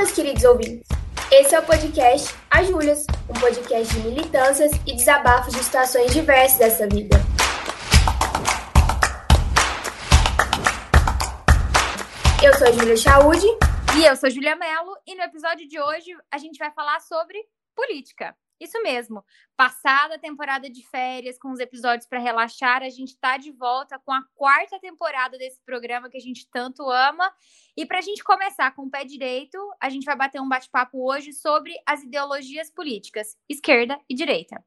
meus queridos ouvintes. Esse é o podcast A Júlias, um podcast de militâncias e desabafos de situações diversas dessa vida. Eu sou a Júlia Chaude. E eu sou Júlia Mello. E no episódio de hoje a gente vai falar sobre política. Isso mesmo. Passada a temporada de férias, com os episódios para relaxar, a gente está de volta com a quarta temporada desse programa que a gente tanto ama. E para a gente começar com o pé direito, a gente vai bater um bate-papo hoje sobre as ideologias políticas, esquerda e direita.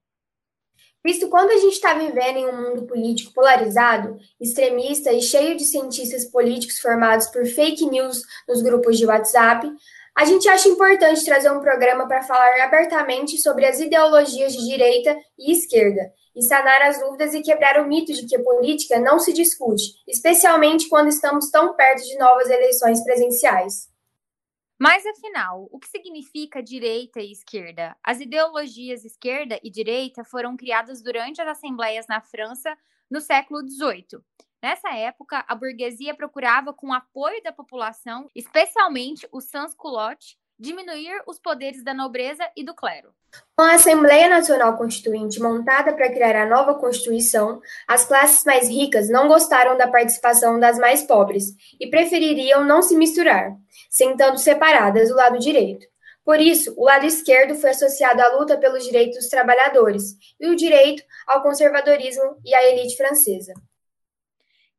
Visto quando a gente está vivendo em um mundo político polarizado, extremista e cheio de cientistas políticos formados por fake news nos grupos de WhatsApp, a gente acha importante trazer um programa para falar abertamente sobre as ideologias de direita e esquerda, e sanar as dúvidas e quebrar o mito de que política não se discute, especialmente quando estamos tão perto de novas eleições presenciais. Mas afinal, o que significa direita e esquerda? As ideologias esquerda e direita foram criadas durante as assembleias na França no século XVIII. Nessa época, a burguesia procurava, com o apoio da população, especialmente os sans-culottes, diminuir os poderes da nobreza e do clero. Com a Assembleia Nacional Constituinte montada para criar a nova Constituição, as classes mais ricas não gostaram da participação das mais pobres e prefeririam não se misturar, sentando separadas do lado direito. Por isso, o lado esquerdo foi associado à luta pelos direitos dos trabalhadores e o direito ao conservadorismo e à elite francesa.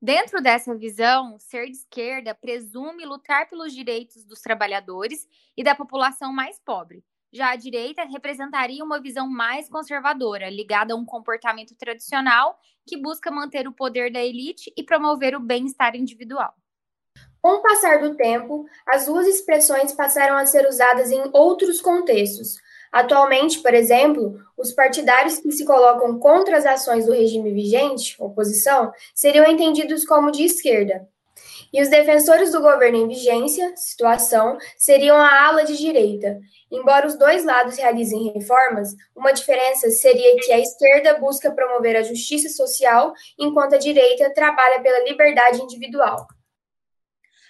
Dentro dessa visão, ser de esquerda presume lutar pelos direitos dos trabalhadores e da população mais pobre. Já a direita representaria uma visão mais conservadora, ligada a um comportamento tradicional que busca manter o poder da elite e promover o bem-estar individual. Com o passar do tempo, as duas expressões passaram a ser usadas em outros contextos, Atualmente, por exemplo, os partidários que se colocam contra as ações do regime vigente, oposição, seriam entendidos como de esquerda. E os defensores do governo em vigência, situação, seriam a ala de direita. Embora os dois lados realizem reformas, uma diferença seria que a esquerda busca promover a justiça social, enquanto a direita trabalha pela liberdade individual.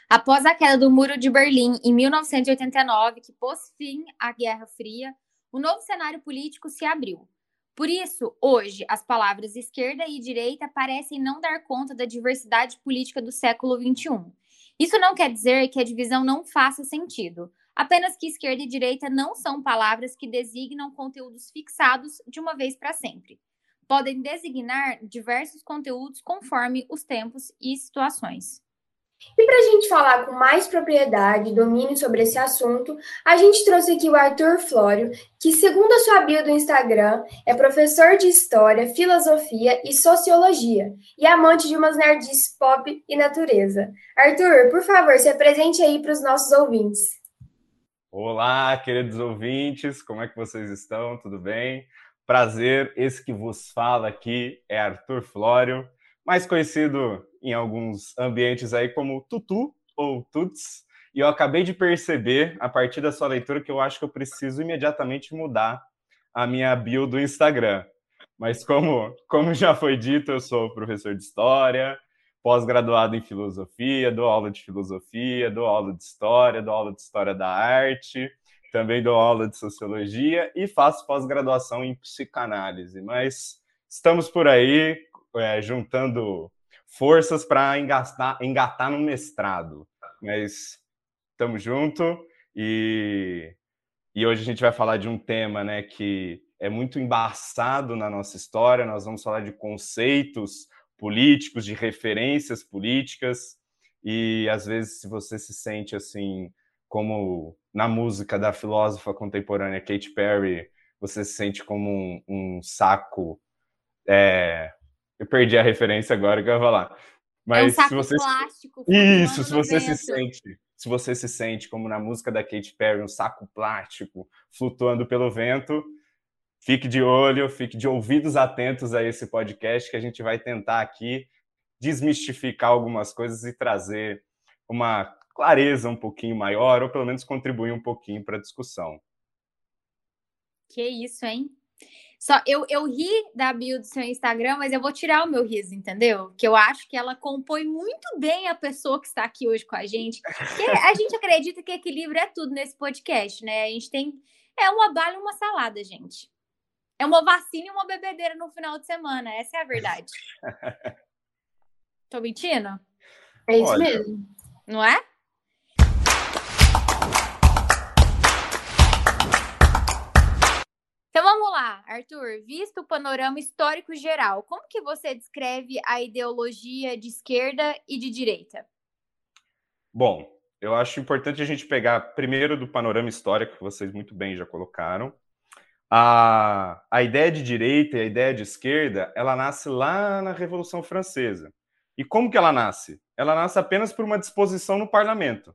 Após a queda do Muro de Berlim em 1989, que pôs fim à Guerra Fria, o novo cenário político se abriu. Por isso, hoje, as palavras esquerda e direita parecem não dar conta da diversidade política do século XXI. Isso não quer dizer que a divisão não faça sentido, apenas que esquerda e direita não são palavras que designam conteúdos fixados de uma vez para sempre. Podem designar diversos conteúdos conforme os tempos e situações. E para a gente falar com mais propriedade e domínio sobre esse assunto, a gente trouxe aqui o Arthur Flório, que, segundo a sua bio do Instagram, é professor de História, Filosofia e Sociologia e amante de umas nerds pop e natureza. Arthur, por favor, se apresente aí para os nossos ouvintes. Olá, queridos ouvintes, como é que vocês estão? Tudo bem? Prazer, esse que vos fala aqui é Arthur Flório, mais conhecido em alguns ambientes aí como Tutu ou Tuts. E eu acabei de perceber, a partir da sua leitura, que eu acho que eu preciso imediatamente mudar a minha bio do Instagram. Mas como, como já foi dito, eu sou professor de História, pós-graduado em Filosofia, dou aula de Filosofia, dou aula de História, dou aula de História da Arte, também dou aula de Sociologia e faço pós-graduação em Psicanálise. Mas estamos por aí, é, juntando forças para engatar, engatar no mestrado. Mas estamos junto e, e hoje a gente vai falar de um tema né, que é muito embaçado na nossa história. Nós vamos falar de conceitos políticos, de referências políticas e às vezes se você se sente assim como na música da filósofa contemporânea Katy Perry, você se sente como um, um saco é, eu perdi a referência agora que eu ia falar. Mas é um se você plástico. Isso, se você se sente, se você se sente como na música da Katy Perry, um saco plástico flutuando pelo vento, fique de olho, fique de ouvidos atentos a esse podcast que a gente vai tentar aqui desmistificar algumas coisas e trazer uma clareza um pouquinho maior, ou pelo menos contribuir um pouquinho para a discussão. Que isso, hein? Só eu, eu ri da bio do seu Instagram, mas eu vou tirar o meu riso, entendeu? Que eu acho que ela compõe muito bem a pessoa que está aqui hoje com a gente. Porque a gente acredita que equilíbrio é tudo nesse podcast, né? A gente tem. É uma bala e uma salada, gente. É uma vacina e uma bebedeira no final de semana. Essa é a verdade. Tô mentindo? É isso Olha, mesmo. Não é? Arthur. Visto o panorama histórico geral, como que você descreve a ideologia de esquerda e de direita? Bom, eu acho importante a gente pegar primeiro do panorama histórico que vocês muito bem já colocaram. A, a ideia de direita e a ideia de esquerda, ela nasce lá na Revolução Francesa. E como que ela nasce? Ela nasce apenas por uma disposição no parlamento,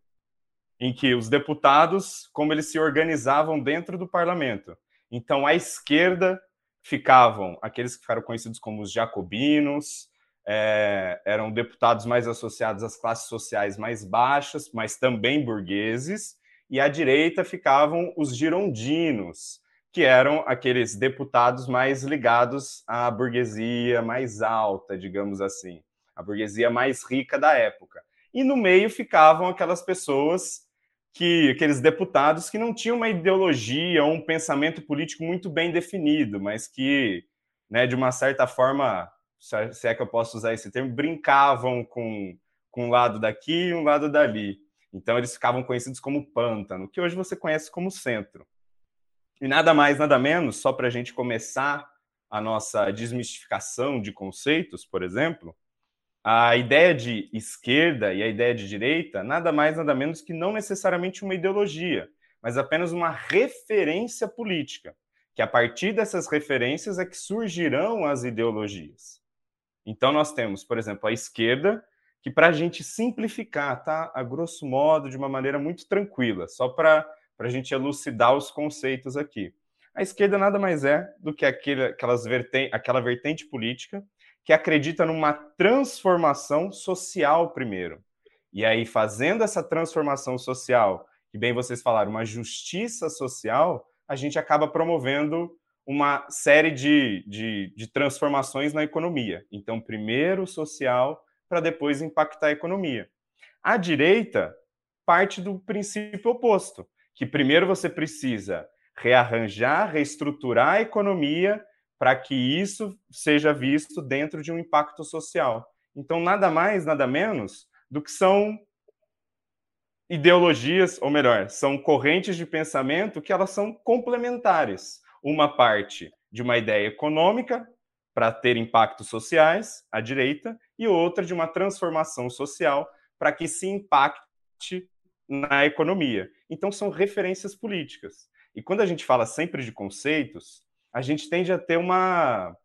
em que os deputados, como eles se organizavam dentro do parlamento, então, à esquerda ficavam aqueles que ficaram conhecidos como os jacobinos, é, eram deputados mais associados às classes sociais mais baixas, mas também burgueses, e à direita ficavam os girondinos, que eram aqueles deputados mais ligados à burguesia mais alta, digamos assim, a burguesia mais rica da época. E no meio ficavam aquelas pessoas que aqueles deputados que não tinham uma ideologia ou um pensamento político muito bem definido, mas que, né, de uma certa forma, se é que eu posso usar esse termo, brincavam com, com um lado daqui e um lado dali. Então eles ficavam conhecidos como pântano, que hoje você conhece como centro. E nada mais, nada menos, só para a gente começar a nossa desmistificação de conceitos, por exemplo, a ideia de esquerda e a ideia de direita nada mais nada menos que não necessariamente uma ideologia, mas apenas uma referência política, que a partir dessas referências é que surgirão as ideologias. Então nós temos, por exemplo, a esquerda, que para a gente simplificar, tá, a grosso modo, de uma maneira muito tranquila, só para a gente elucidar os conceitos aqui. A esquerda nada mais é do que aquele, aquelas verten aquela vertente política que acredita numa transformação social primeiro. E aí, fazendo essa transformação social, que bem vocês falaram, uma justiça social, a gente acaba promovendo uma série de, de, de transformações na economia. Então, primeiro social, para depois impactar a economia. A direita parte do princípio oposto, que primeiro você precisa rearranjar, reestruturar a economia para que isso seja visto dentro de um impacto social. Então, nada mais, nada menos do que são ideologias, ou melhor, são correntes de pensamento que elas são complementares. Uma parte de uma ideia econômica para ter impactos sociais, à direita, e outra de uma transformação social para que se impacte na economia. Então, são referências políticas. E quando a gente fala sempre de conceitos, a gente tende a ter uma,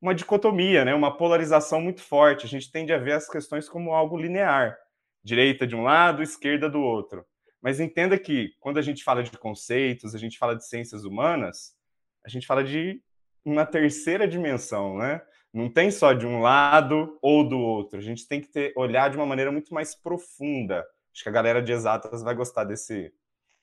uma dicotomia, né? uma polarização muito forte. A gente tende a ver as questões como algo linear, direita de um lado, esquerda do outro. Mas entenda que quando a gente fala de conceitos, a gente fala de ciências humanas, a gente fala de uma terceira dimensão, né? Não tem só de um lado ou do outro. A gente tem que ter, olhar de uma maneira muito mais profunda. Acho que a galera de exatas vai gostar desse,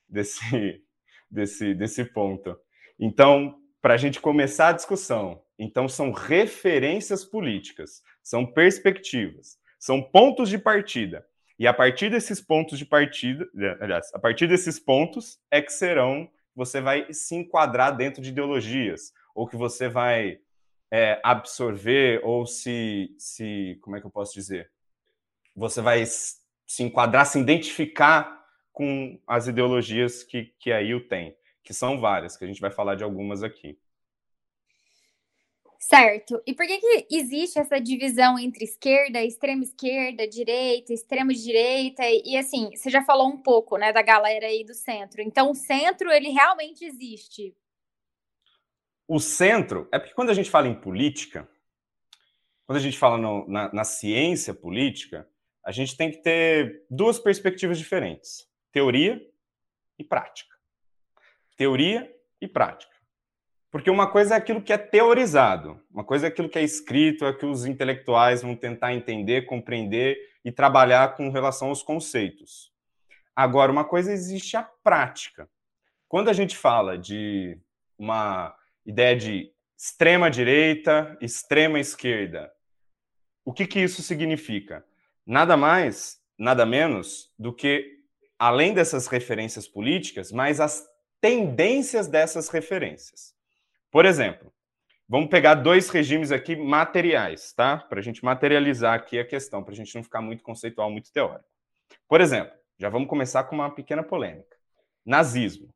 desse, desse, desse ponto. Então, para a gente começar a discussão. Então, são referências políticas, são perspectivas, são pontos de partida. E a partir desses pontos de partida, aliás, a partir desses pontos é que serão, você vai se enquadrar dentro de ideologias, ou que você vai é, absorver, ou se, se, como é que eu posso dizer? Você vai se enquadrar, se identificar com as ideologias que, que aí o tem que são várias, que a gente vai falar de algumas aqui. Certo. E por que, que existe essa divisão entre esquerda, extrema esquerda, direita, extrema direita? E, e, assim, você já falou um pouco, né, da galera aí do centro. Então, o centro, ele realmente existe? O centro, é porque quando a gente fala em política, quando a gente fala no, na, na ciência política, a gente tem que ter duas perspectivas diferentes: teoria e prática teoria e prática. Porque uma coisa é aquilo que é teorizado, uma coisa é aquilo que é escrito, é que os intelectuais vão tentar entender, compreender e trabalhar com relação aos conceitos. Agora, uma coisa existe a prática. Quando a gente fala de uma ideia de extrema direita, extrema esquerda. O que, que isso significa? Nada mais, nada menos do que, além dessas referências políticas, mas as tendências dessas referências. Por exemplo, vamos pegar dois regimes aqui materiais, tá? Para a gente materializar aqui a questão, para a gente não ficar muito conceitual, muito teórico. Por exemplo, já vamos começar com uma pequena polêmica. Nazismo.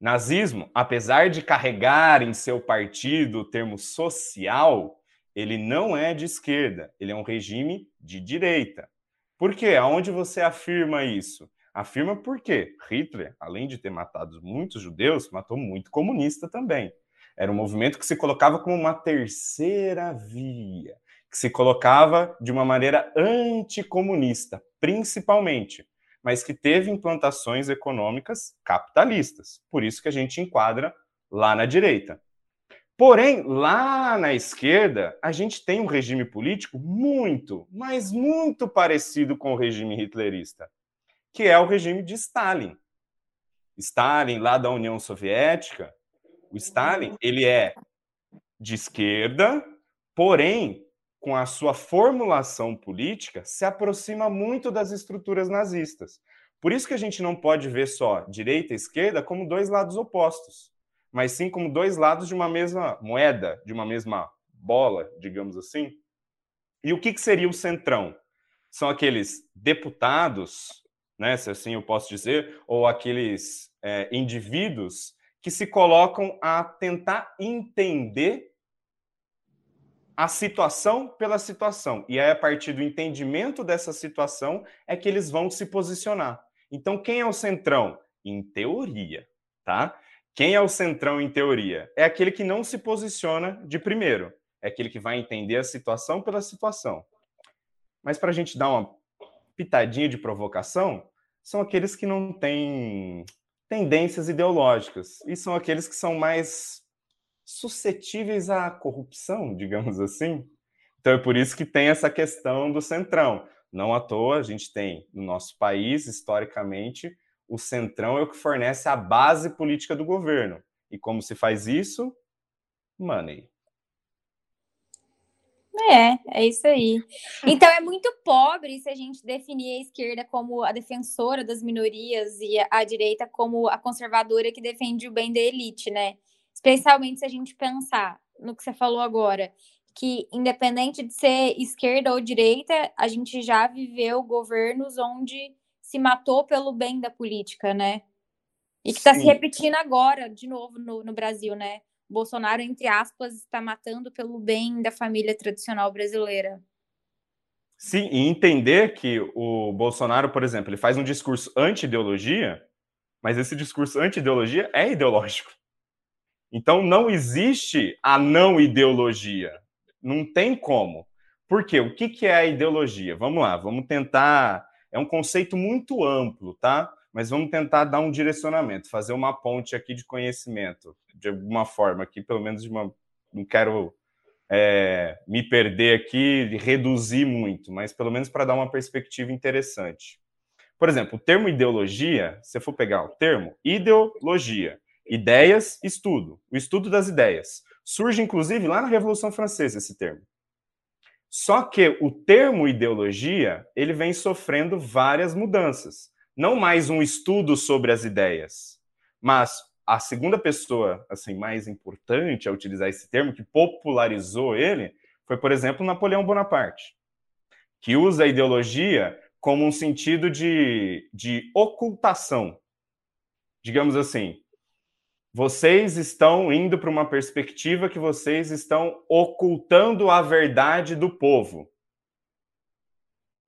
Nazismo, apesar de carregar em seu partido o termo social, ele não é de esquerda, ele é um regime de direita. Por quê? Aonde você afirma isso? Afirma porque Hitler, além de ter matado muitos judeus, matou muito comunista também. Era um movimento que se colocava como uma terceira via, que se colocava de uma maneira anticomunista, principalmente, mas que teve implantações econômicas capitalistas. Por isso que a gente enquadra lá na direita. Porém, lá na esquerda, a gente tem um regime político muito, mas muito parecido com o regime hitlerista, que é o regime de Stalin. Stalin, lá da União Soviética, o Stalin, ele é de esquerda, porém, com a sua formulação política, se aproxima muito das estruturas nazistas. Por isso que a gente não pode ver só direita e esquerda como dois lados opostos, mas sim como dois lados de uma mesma moeda, de uma mesma bola, digamos assim. E o que, que seria o centrão? São aqueles deputados, né, se assim eu posso dizer, ou aqueles é, indivíduos que se colocam a tentar entender a situação pela situação. E aí, a partir do entendimento dessa situação, é que eles vão se posicionar. Então, quem é o centrão? Em teoria, tá? Quem é o centrão em teoria? É aquele que não se posiciona de primeiro. É aquele que vai entender a situação pela situação. Mas para a gente dar uma pitadinha de provocação, são aqueles que não têm tendências ideológicas e são aqueles que são mais suscetíveis à corrupção, digamos assim. Então é por isso que tem essa questão do centrão. Não à toa a gente tem no nosso país, historicamente, o centrão é o que fornece a base política do governo. E como se faz isso? Money. É, é isso aí. Então é muito pobre se a gente definir a esquerda como a defensora das minorias e a, direita como a conservadora que defende o bem da elite, né? Especialmente se a gente pensar no que você falou agora, que independente de ser esquerda ou direita, a gente já viveu governos onde se matou pelo bem da política, né? E que está se repetindo agora, de novo, no, no Brasil, né? Bolsonaro, entre aspas, está matando pelo bem da família tradicional brasileira. Sim, e entender que o Bolsonaro, por exemplo, ele faz um discurso anti-ideologia, mas esse discurso anti-ideologia é ideológico. Então não existe a não ideologia. Não tem como. Por quê? O que, que é a ideologia? Vamos lá, vamos tentar. É um conceito muito amplo, tá? Mas vamos tentar dar um direcionamento, fazer uma ponte aqui de conhecimento, de alguma forma, aqui, pelo menos de uma. Não quero é, me perder aqui, reduzir muito, mas pelo menos para dar uma perspectiva interessante. Por exemplo, o termo ideologia, se for pegar o termo, ideologia, ideias, estudo, o estudo das ideias. Surge, inclusive, lá na Revolução Francesa esse termo. Só que o termo ideologia, ele vem sofrendo várias mudanças não mais um estudo sobre as ideias, mas a segunda pessoa assim mais importante a utilizar esse termo, que popularizou ele, foi, por exemplo, Napoleão Bonaparte, que usa a ideologia como um sentido de, de ocultação. Digamos assim, vocês estão indo para uma perspectiva que vocês estão ocultando a verdade do povo.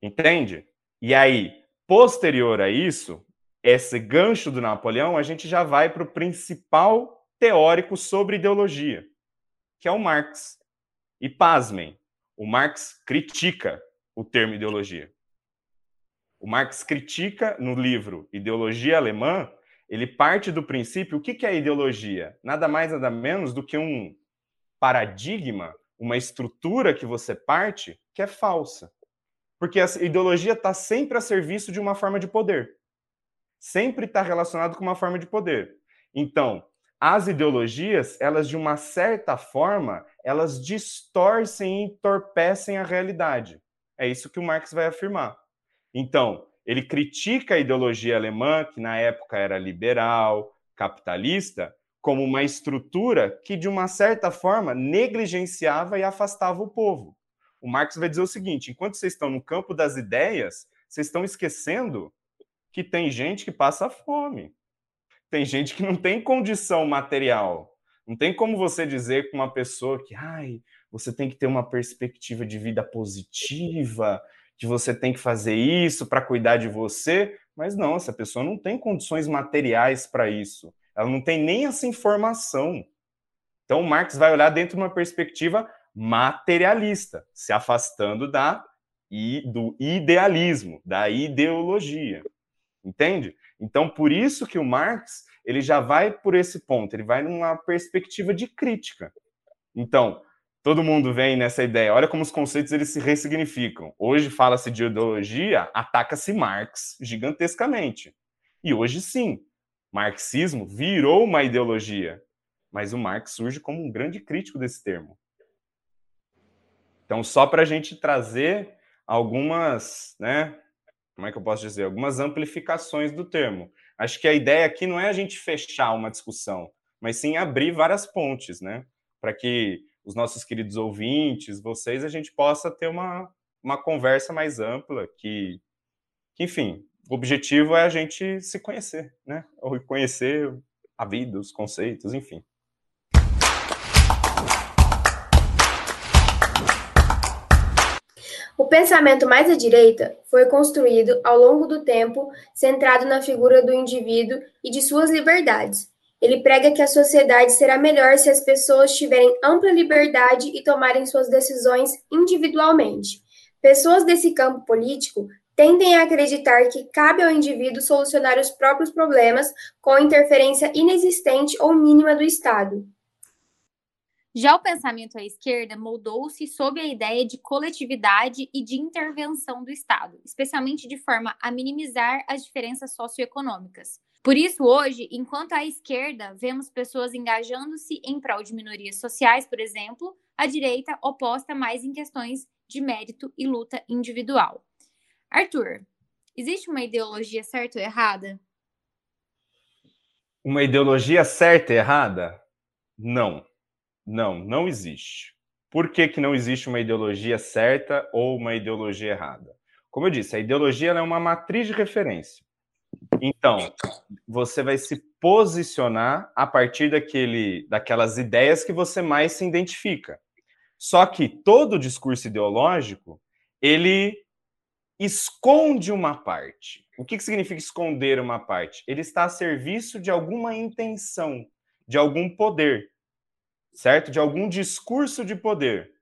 Entende? E aí, Posterior a isso, esse gancho do Napoleão, a gente já vai para o principal teórico sobre ideologia, que é o Marx. E pasmem, o Marx critica o termo ideologia. O Marx critica no livro Ideologia Alemã, ele parte do princípio, o que é ideologia? Nada mais, nada menos do que um paradigma, uma estrutura que você parte que é falsa. Porque a ideologia está sempre a serviço de uma forma de poder. Sempre está relacionado com uma forma de poder. Então, as ideologias, elas de uma certa forma, elas distorcem e entorpecem a realidade. É isso que o Marx vai afirmar. Então, ele critica a ideologia alemã, que na época era liberal, capitalista, como uma estrutura que, de uma certa forma, negligenciava e afastava o povo. O Marx vai dizer o seguinte: enquanto vocês estão no campo das ideias, vocês estão esquecendo que tem gente que passa fome, tem gente que não tem condição material. Não tem como você dizer com uma pessoa que, ai, você tem que ter uma perspectiva de vida positiva, que você tem que fazer isso para cuidar de você, mas não, essa pessoa não tem condições materiais para isso. Ela não tem nem essa informação. Então, Marx vai olhar dentro de uma perspectiva materialista, se afastando da e do idealismo, da ideologia. Entende? Então, por isso que o Marx ele já vai por esse ponto, ele vai numa perspectiva de crítica. Então, todo mundo vem nessa ideia, olha como os conceitos eles se ressignificam. Hoje fala-se de ideologia, ataca-se Marx gigantescamente. E hoje sim, marxismo virou uma ideologia, mas o Marx surge como um grande crítico desse termo. Então, só para a gente trazer algumas, né, como é que eu posso dizer, algumas amplificações do termo. Acho que a ideia aqui não é a gente fechar uma discussão, mas sim abrir várias pontes, né, para que os nossos queridos ouvintes, vocês, a gente possa ter uma, uma conversa mais ampla, que, que enfim, o objetivo é a gente se conhecer, né? Ou conhecer a vida, os conceitos, enfim. O pensamento mais à direita foi construído ao longo do tempo centrado na figura do indivíduo e de suas liberdades. Ele prega que a sociedade será melhor se as pessoas tiverem ampla liberdade e tomarem suas decisões individualmente. Pessoas desse campo político tendem a acreditar que cabe ao indivíduo solucionar os próprios problemas com interferência inexistente ou mínima do Estado. Já o pensamento à esquerda moldou-se sob a ideia de coletividade e de intervenção do Estado, especialmente de forma a minimizar as diferenças socioeconômicas. Por isso, hoje, enquanto à esquerda vemos pessoas engajando-se em prol de minorias sociais, por exemplo, a direita oposta mais em questões de mérito e luta individual. Arthur, existe uma ideologia certa ou errada? Uma ideologia certa e errada? Não. Não, não existe. Por que, que não existe uma ideologia certa ou uma ideologia errada? Como eu disse, a ideologia é uma matriz de referência. Então, você vai se posicionar a partir daquele, daquelas ideias que você mais se identifica. Só que todo discurso ideológico, ele esconde uma parte. O que, que significa esconder uma parte? Ele está a serviço de alguma intenção, de algum poder, certo? De algum discurso de poder.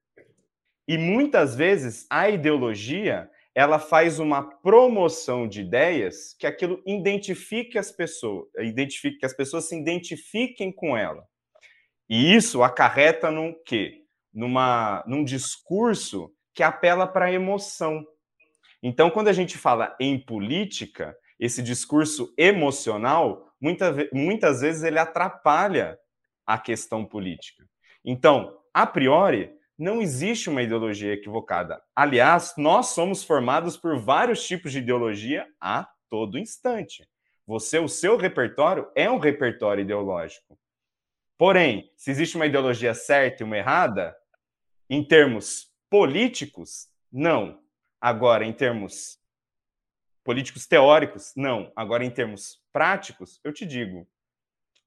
E muitas vezes a ideologia ela faz uma promoção de ideias que aquilo identifique as pessoas, identifique que as pessoas se identifiquem com ela. E isso acarreta num quê? Numa, num discurso que apela para a emoção. Então, quando a gente fala em política, esse discurso emocional, muita, muitas vezes ele atrapalha a questão política. Então, a priori, não existe uma ideologia equivocada. Aliás, nós somos formados por vários tipos de ideologia a todo instante. Você, o seu repertório é um repertório ideológico. Porém, se existe uma ideologia certa e uma errada, em termos políticos, não. Agora, em termos políticos teóricos, não. Agora, em termos práticos, eu te digo: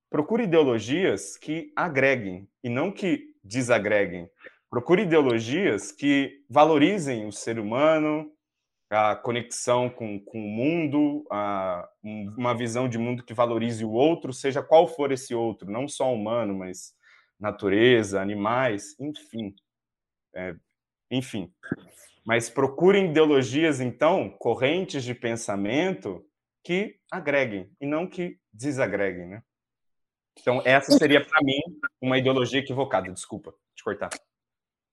procure ideologias que agreguem e não que desagreguem. Procure ideologias que valorizem o ser humano, a conexão com, com o mundo, a, uma visão de mundo que valorize o outro, seja qual for esse outro, não só humano, mas natureza, animais, enfim. É, enfim, mas procurem ideologias, então, correntes de pensamento que agreguem e não que desagreguem, né? Então, essa seria, para mim, uma ideologia equivocada. Desculpa te cortar.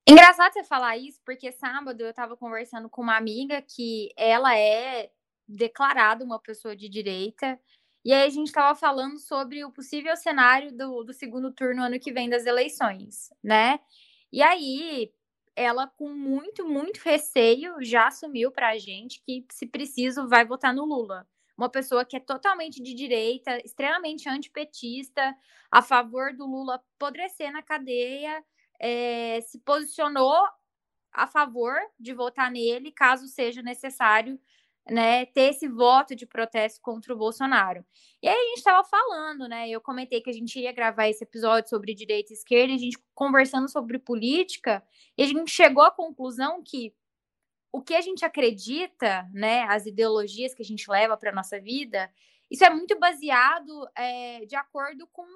Engraçado você falar isso, porque sábado eu estava conversando com uma amiga que ela é declarada uma pessoa de direita E aí a gente estava falando sobre o possível cenário do, do segundo turno ano que vem das eleições, né? E aí ela, com muito, muito receio, já assumiu para a gente que, se preciso, vai votar no Lula. Uma pessoa que é totalmente de direita, extremamente antipetista, a favor do Lula apodrecer na cadeia, é, se posicionou a favor de votar nele, caso seja necessário né, ter esse voto de protesto contra o Bolsonaro. E aí a gente estava falando, né? Eu comentei que a gente ia gravar esse episódio sobre direita e esquerda, e a gente conversando sobre política, e a gente chegou à conclusão que o que a gente acredita, né, as ideologias que a gente leva para nossa vida, isso é muito baseado é, de acordo com,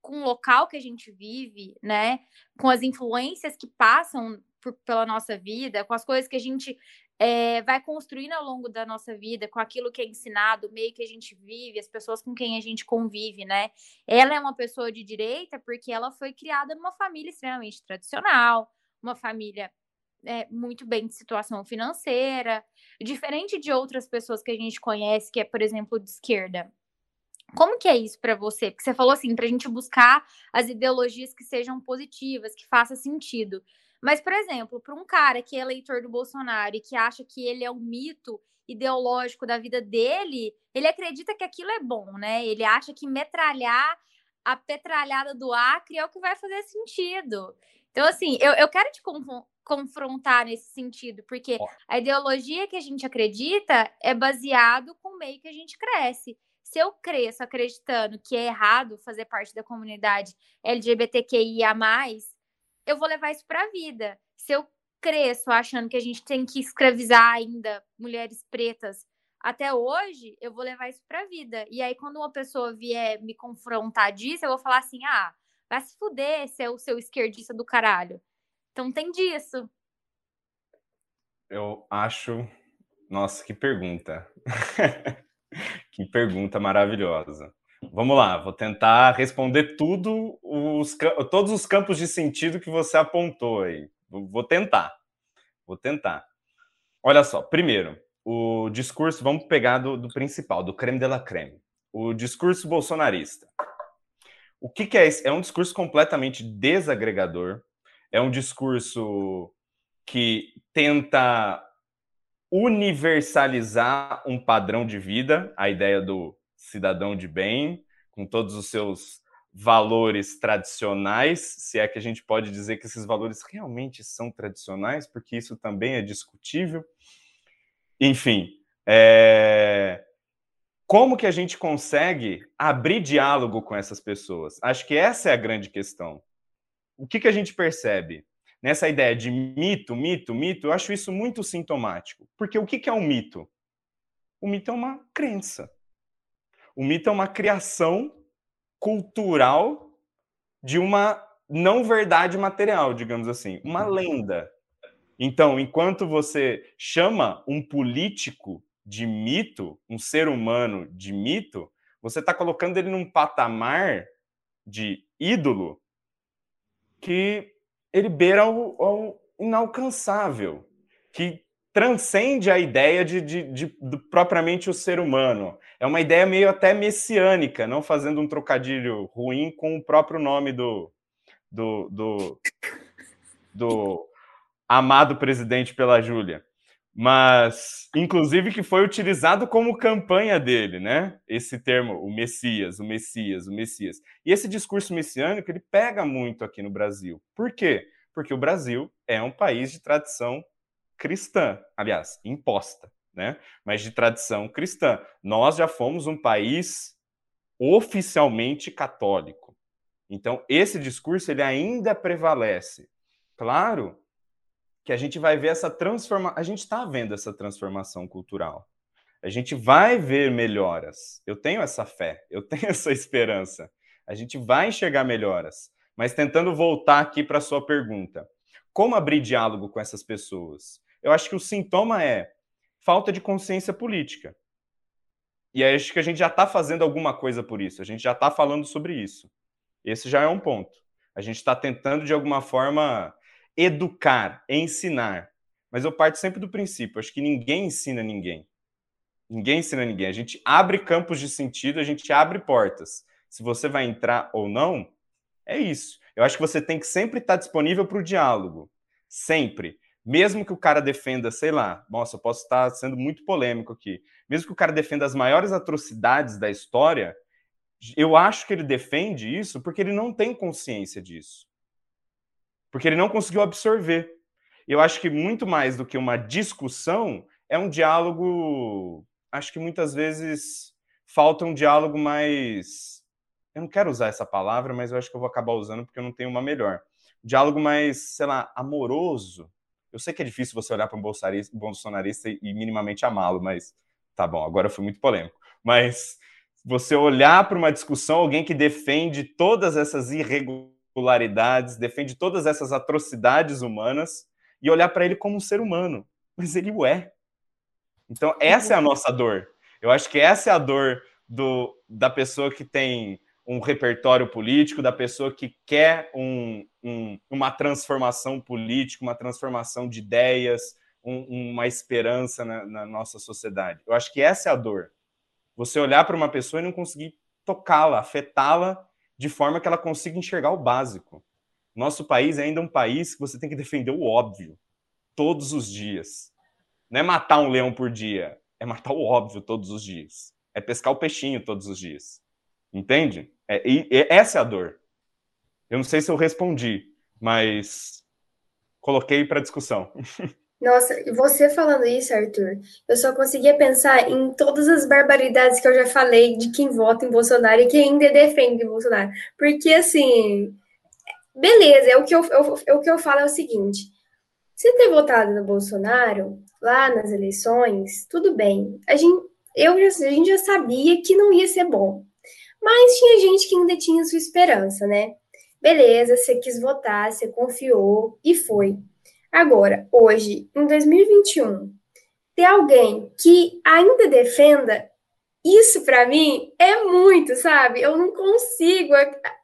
com o local que a gente vive, né, com as influências que passam por, pela nossa vida, com as coisas que a gente é, vai construindo ao longo da nossa vida, com aquilo que é ensinado, o meio que a gente vive, as pessoas com quem a gente convive, né? Ela é uma pessoa de direita porque ela foi criada numa família extremamente tradicional, uma família é, muito bem de situação financeira, diferente de outras pessoas que a gente conhece, que é, por exemplo, de esquerda. Como que é isso para você? Porque você falou assim, para a gente buscar as ideologias que sejam positivas, que façam sentido. Mas, por exemplo, para um cara que é eleitor do Bolsonaro e que acha que ele é um mito ideológico da vida dele, ele acredita que aquilo é bom, né? Ele acha que metralhar a petralhada do Acre é o que vai fazer sentido. Então, assim, eu, eu quero te confrontar nesse sentido, porque a ideologia que a gente acredita é baseado com o meio que a gente cresce. Se eu cresço acreditando que é errado fazer parte da comunidade LGBTQIA, eu vou levar isso para a vida. Se eu cresço achando que a gente tem que escravizar ainda mulheres pretas até hoje, eu vou levar isso para a vida. E aí, quando uma pessoa vier me confrontar disso, eu vou falar assim: ah, vai se fuder, seu, seu esquerdista do caralho. Então tem disso. Eu acho. Nossa, que pergunta. que pergunta maravilhosa. Vamos lá, vou tentar responder tudo os, todos os campos de sentido que você apontou aí. Vou tentar. Vou tentar. Olha só, primeiro, o discurso, vamos pegar do, do principal, do creme de la creme. O discurso bolsonarista. O que, que é esse? É um discurso completamente desagregador, é um discurso que tenta universalizar um padrão de vida, a ideia do cidadão de bem, com todos os seus valores tradicionais, se é que a gente pode dizer que esses valores realmente são tradicionais, porque isso também é discutível. Enfim, é... como que a gente consegue abrir diálogo com essas pessoas? Acho que essa é a grande questão. O que, que a gente percebe? Nessa ideia de mito, mito, mito, eu acho isso muito sintomático. Porque o que, que é um mito? O mito é uma crença. O mito é uma criação cultural de uma não verdade material, digamos assim, uma uhum. lenda. Então, enquanto você chama um político de mito, um ser humano de mito, você está colocando ele num patamar de ídolo que ele beira o, o inalcançável, que transcende a ideia de, de, de, de, propriamente o ser humano. É uma ideia meio até messiânica, não fazendo um trocadilho ruim com o próprio nome do, do, do, do amado presidente pela Júlia. Mas, inclusive, que foi utilizado como campanha dele, né? Esse termo, o Messias, o Messias, o Messias. E esse discurso messiânico, ele pega muito aqui no Brasil. Por quê? Porque o Brasil é um país de tradição cristã, aliás, imposta, né? Mas de tradição cristã. Nós já fomos um país oficialmente católico. Então, esse discurso ele ainda prevalece. Claro que a gente vai ver essa transformação, a gente está vendo essa transformação cultural. A gente vai ver melhoras. Eu tenho essa fé, eu tenho essa esperança. A gente vai enxergar melhoras. Mas tentando voltar aqui para a sua pergunta, como abrir diálogo com essas pessoas? eu acho que o sintoma é falta de consciência política. E acho que a gente já está fazendo alguma coisa por isso, a gente já está falando sobre isso. Esse já é um ponto. A gente está tentando, de alguma forma, educar, ensinar. Mas eu parto sempre do princípio, acho que ninguém ensina ninguém. Ninguém ensina ninguém. A gente abre campos de sentido, a gente abre portas. Se você vai entrar ou não, é isso. Eu acho que você tem que sempre estar disponível para o diálogo. Sempre. Mesmo que o cara defenda, sei lá, nossa, eu posso estar sendo muito polêmico aqui. Mesmo que o cara defenda as maiores atrocidades da história, eu acho que ele defende isso porque ele não tem consciência disso. Porque ele não conseguiu absorver. Eu acho que muito mais do que uma discussão, é um diálogo. Acho que muitas vezes falta um diálogo mais. Eu não quero usar essa palavra, mas eu acho que eu vou acabar usando porque eu não tenho uma melhor. diálogo mais, sei lá, amoroso. Eu sei que é difícil você olhar para um bolsonarista e minimamente amá-lo, mas tá bom, agora foi muito polêmico. Mas você olhar para uma discussão, alguém que defende todas essas irregularidades, defende todas essas atrocidades humanas e olhar para ele como um ser humano. Mas ele o é. Então, essa é a nossa dor. Eu acho que essa é a dor do, da pessoa que tem um repertório político, da pessoa que quer um, um, uma transformação política, uma transformação de ideias, um, uma esperança na, na, nossa sociedade. Eu acho que essa é a dor. Você olhar para uma pessoa e não conseguir tocá-la, afetá-la de forma que ela consiga enxergar o básico. Nosso país é ainda um país que você tem que defender o óbvio todos os dias. Não é matar um leão por dia, é matar o óbvio todos os dias. É pescar o peixinho todos os dias. Entende? É, e, e essa é a dor. Eu não sei se eu respondi, mas coloquei para discussão. Nossa, você falando isso, Arthur, eu só conseguia pensar em todas as barbaridades que eu já falei de quem vota em Bolsonaro e quem ainda defende Bolsonaro. Porque, assim, beleza, é o que eu, eu, é o que eu falo é o seguinte: se ter votado no Bolsonaro lá nas eleições, tudo bem. A gente, eu a gente já sabia que não ia ser bom. Mas tinha gente que ainda tinha sua esperança, né? Beleza, você quis votar, você confiou e foi. Agora, hoje, em 2021, ter alguém que ainda defenda isso para mim é muito, sabe? Eu não consigo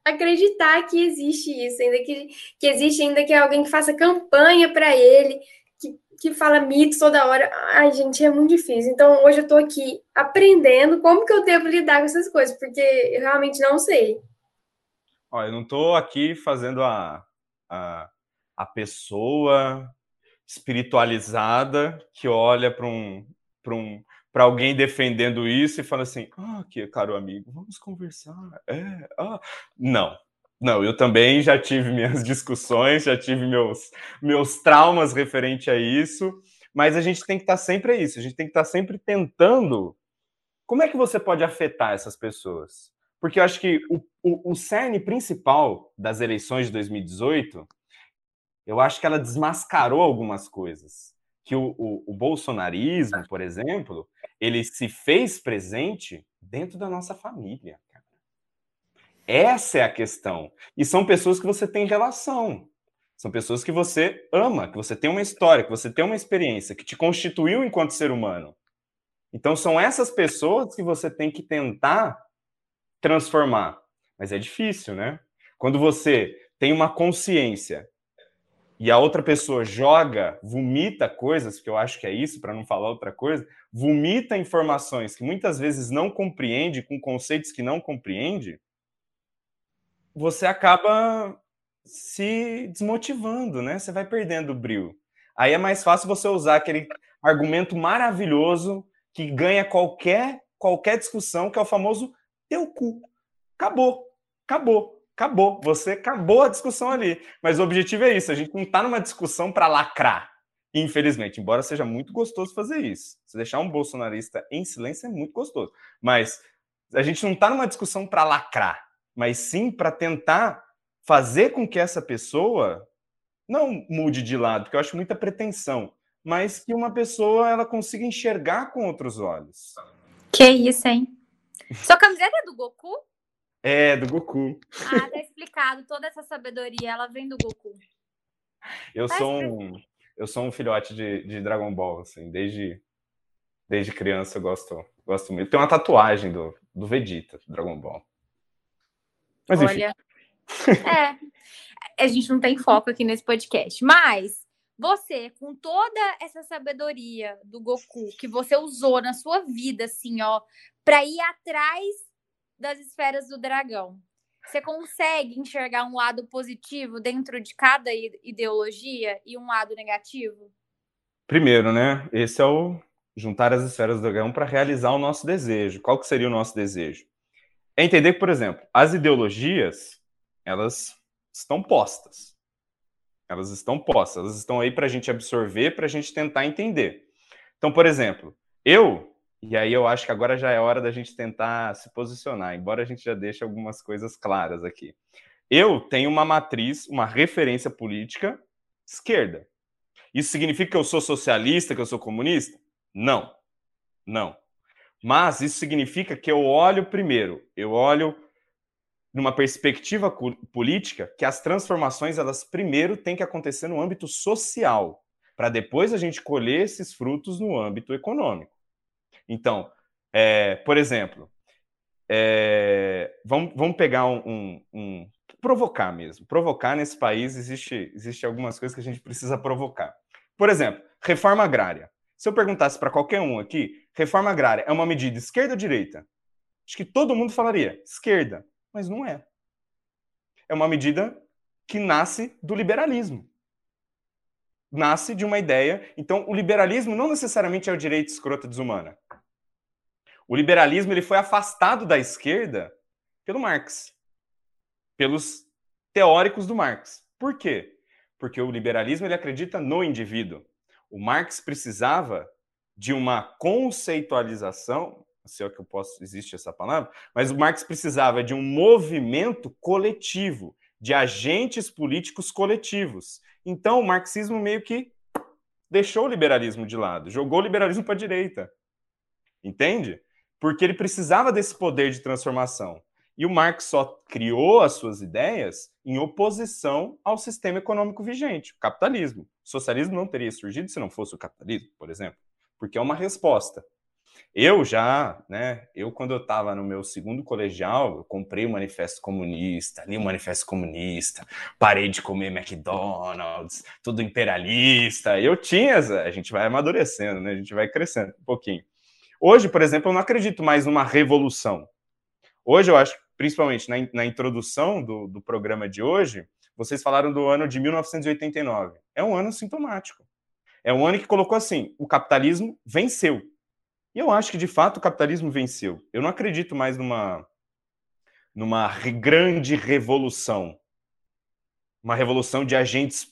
acreditar que existe isso, ainda que, que existe ainda que alguém que faça campanha para ele, que, que fala mitos toda hora. Ai, gente, é muito difícil. Então, hoje eu tô aqui aprendendo como que eu devo lidar com essas coisas, porque eu realmente não sei. Olha, eu não tô aqui fazendo a, a, a pessoa espiritualizada que olha para um, um para alguém defendendo isso e fala assim: ah, que caro amigo, vamos conversar. É, ah. Não, não, eu também já tive minhas discussões, já tive meus, meus traumas referente a isso, mas a gente tem que estar tá sempre a isso, a gente tem que estar tá sempre tentando. Como é que você pode afetar essas pessoas? Porque eu acho que o, o, o cerne principal das eleições de 2018, eu acho que ela desmascarou algumas coisas que o, o, o, bolsonarismo, por exemplo, ele se fez presente dentro da nossa família. Cara. Essa é a questão. E são pessoas que você tem relação. São pessoas que você ama, que você tem uma história, que você tem uma experiência, que te constituiu enquanto ser humano. Então são essas pessoas que você tem que tentar transformar. Mas é difícil, né? Quando você tem uma consciência e a outra pessoa joga, vomita coisas, que eu acho que é isso, para não falar outra coisa, vomita informações que muitas vezes não compreende, com conceitos que não compreende, você acaba se desmotivando, né? Você vai perdendo o brilho. Aí é mais fácil você usar aquele argumento maravilhoso que ganha qualquer qualquer discussão, que é o famoso teu cu. Acabou, acabou acabou. Você acabou a discussão ali. Mas o objetivo é isso. A gente não está numa discussão para lacrar. Infelizmente, embora seja muito gostoso fazer isso. Se deixar um bolsonarista em silêncio é muito gostoso. Mas a gente não está numa discussão para lacrar, mas sim para tentar fazer com que essa pessoa não mude de lado, porque eu acho muita pretensão, mas que uma pessoa ela consiga enxergar com outros olhos. Que isso, hein? Sua camiseta é do Goku? É, do Goku. Ah, tá explicado. Toda essa sabedoria, ela vem do Goku. Eu tá sou um, eu sou um filhote de, de Dragon Ball, assim, desde, desde criança eu gosto, gosto muito. Tem uma tatuagem do, do Vegeta, do Dragon Ball. Mas, Olha, é, a gente não tem foco aqui nesse podcast, mas Você, com toda essa sabedoria do Goku que você usou na sua vida, assim, ó, para ir atrás das esferas do dragão, você consegue enxergar um lado positivo dentro de cada ideologia e um lado negativo? Primeiro, né? Esse é o juntar as esferas do dragão para realizar o nosso desejo. Qual que seria o nosso desejo? É entender que, por exemplo, as ideologias, elas estão postas. Elas estão postas, elas estão aí para a gente absorver, para a gente tentar entender. Então, por exemplo, eu, e aí eu acho que agora já é hora da gente tentar se posicionar, embora a gente já deixe algumas coisas claras aqui. Eu tenho uma matriz, uma referência política esquerda. Isso significa que eu sou socialista, que eu sou comunista? Não. Não. Mas isso significa que eu olho primeiro, eu olho numa perspectiva política que as transformações elas primeiro têm que acontecer no âmbito social, para depois a gente colher esses frutos no âmbito econômico. Então, é, por exemplo, é, vamos, vamos pegar um, um, um, provocar mesmo. Provocar nesse país existe existe algumas coisas que a gente precisa provocar. Por exemplo, reforma agrária. Se eu perguntasse para qualquer um aqui, reforma agrária é uma medida esquerda ou direita? Acho que todo mundo falaria esquerda, mas não é. É uma medida que nasce do liberalismo. Nasce de uma ideia. Então, o liberalismo não necessariamente é o direito escrota desumana. O liberalismo ele foi afastado da esquerda pelo Marx, pelos teóricos do Marx. Por quê? porque o liberalismo ele acredita no indivíduo. O Marx precisava de uma conceitualização, se é que eu posso, existe essa palavra, mas o Marx precisava de um movimento coletivo, de agentes políticos coletivos. Então o marxismo meio que deixou o liberalismo de lado, jogou o liberalismo para a direita. Entende? Porque ele precisava desse poder de transformação. E o Marx só criou as suas ideias em oposição ao sistema econômico vigente, o capitalismo. O socialismo não teria surgido se não fosse o capitalismo, por exemplo, porque é uma resposta. Eu já, né, eu quando eu estava no meu segundo colegial, eu comprei o Manifesto Comunista, li o Manifesto Comunista, parei de comer McDonald's, tudo imperialista. Eu tinha, a gente vai amadurecendo, né, a gente vai crescendo um pouquinho. Hoje, por exemplo, eu não acredito mais numa revolução. Hoje eu acho principalmente na, na introdução do, do programa de hoje, vocês falaram do ano de 1989. É um ano sintomático. É um ano que colocou assim: o capitalismo venceu. E eu acho que de fato o capitalismo venceu. Eu não acredito mais numa numa grande revolução, uma revolução de agentes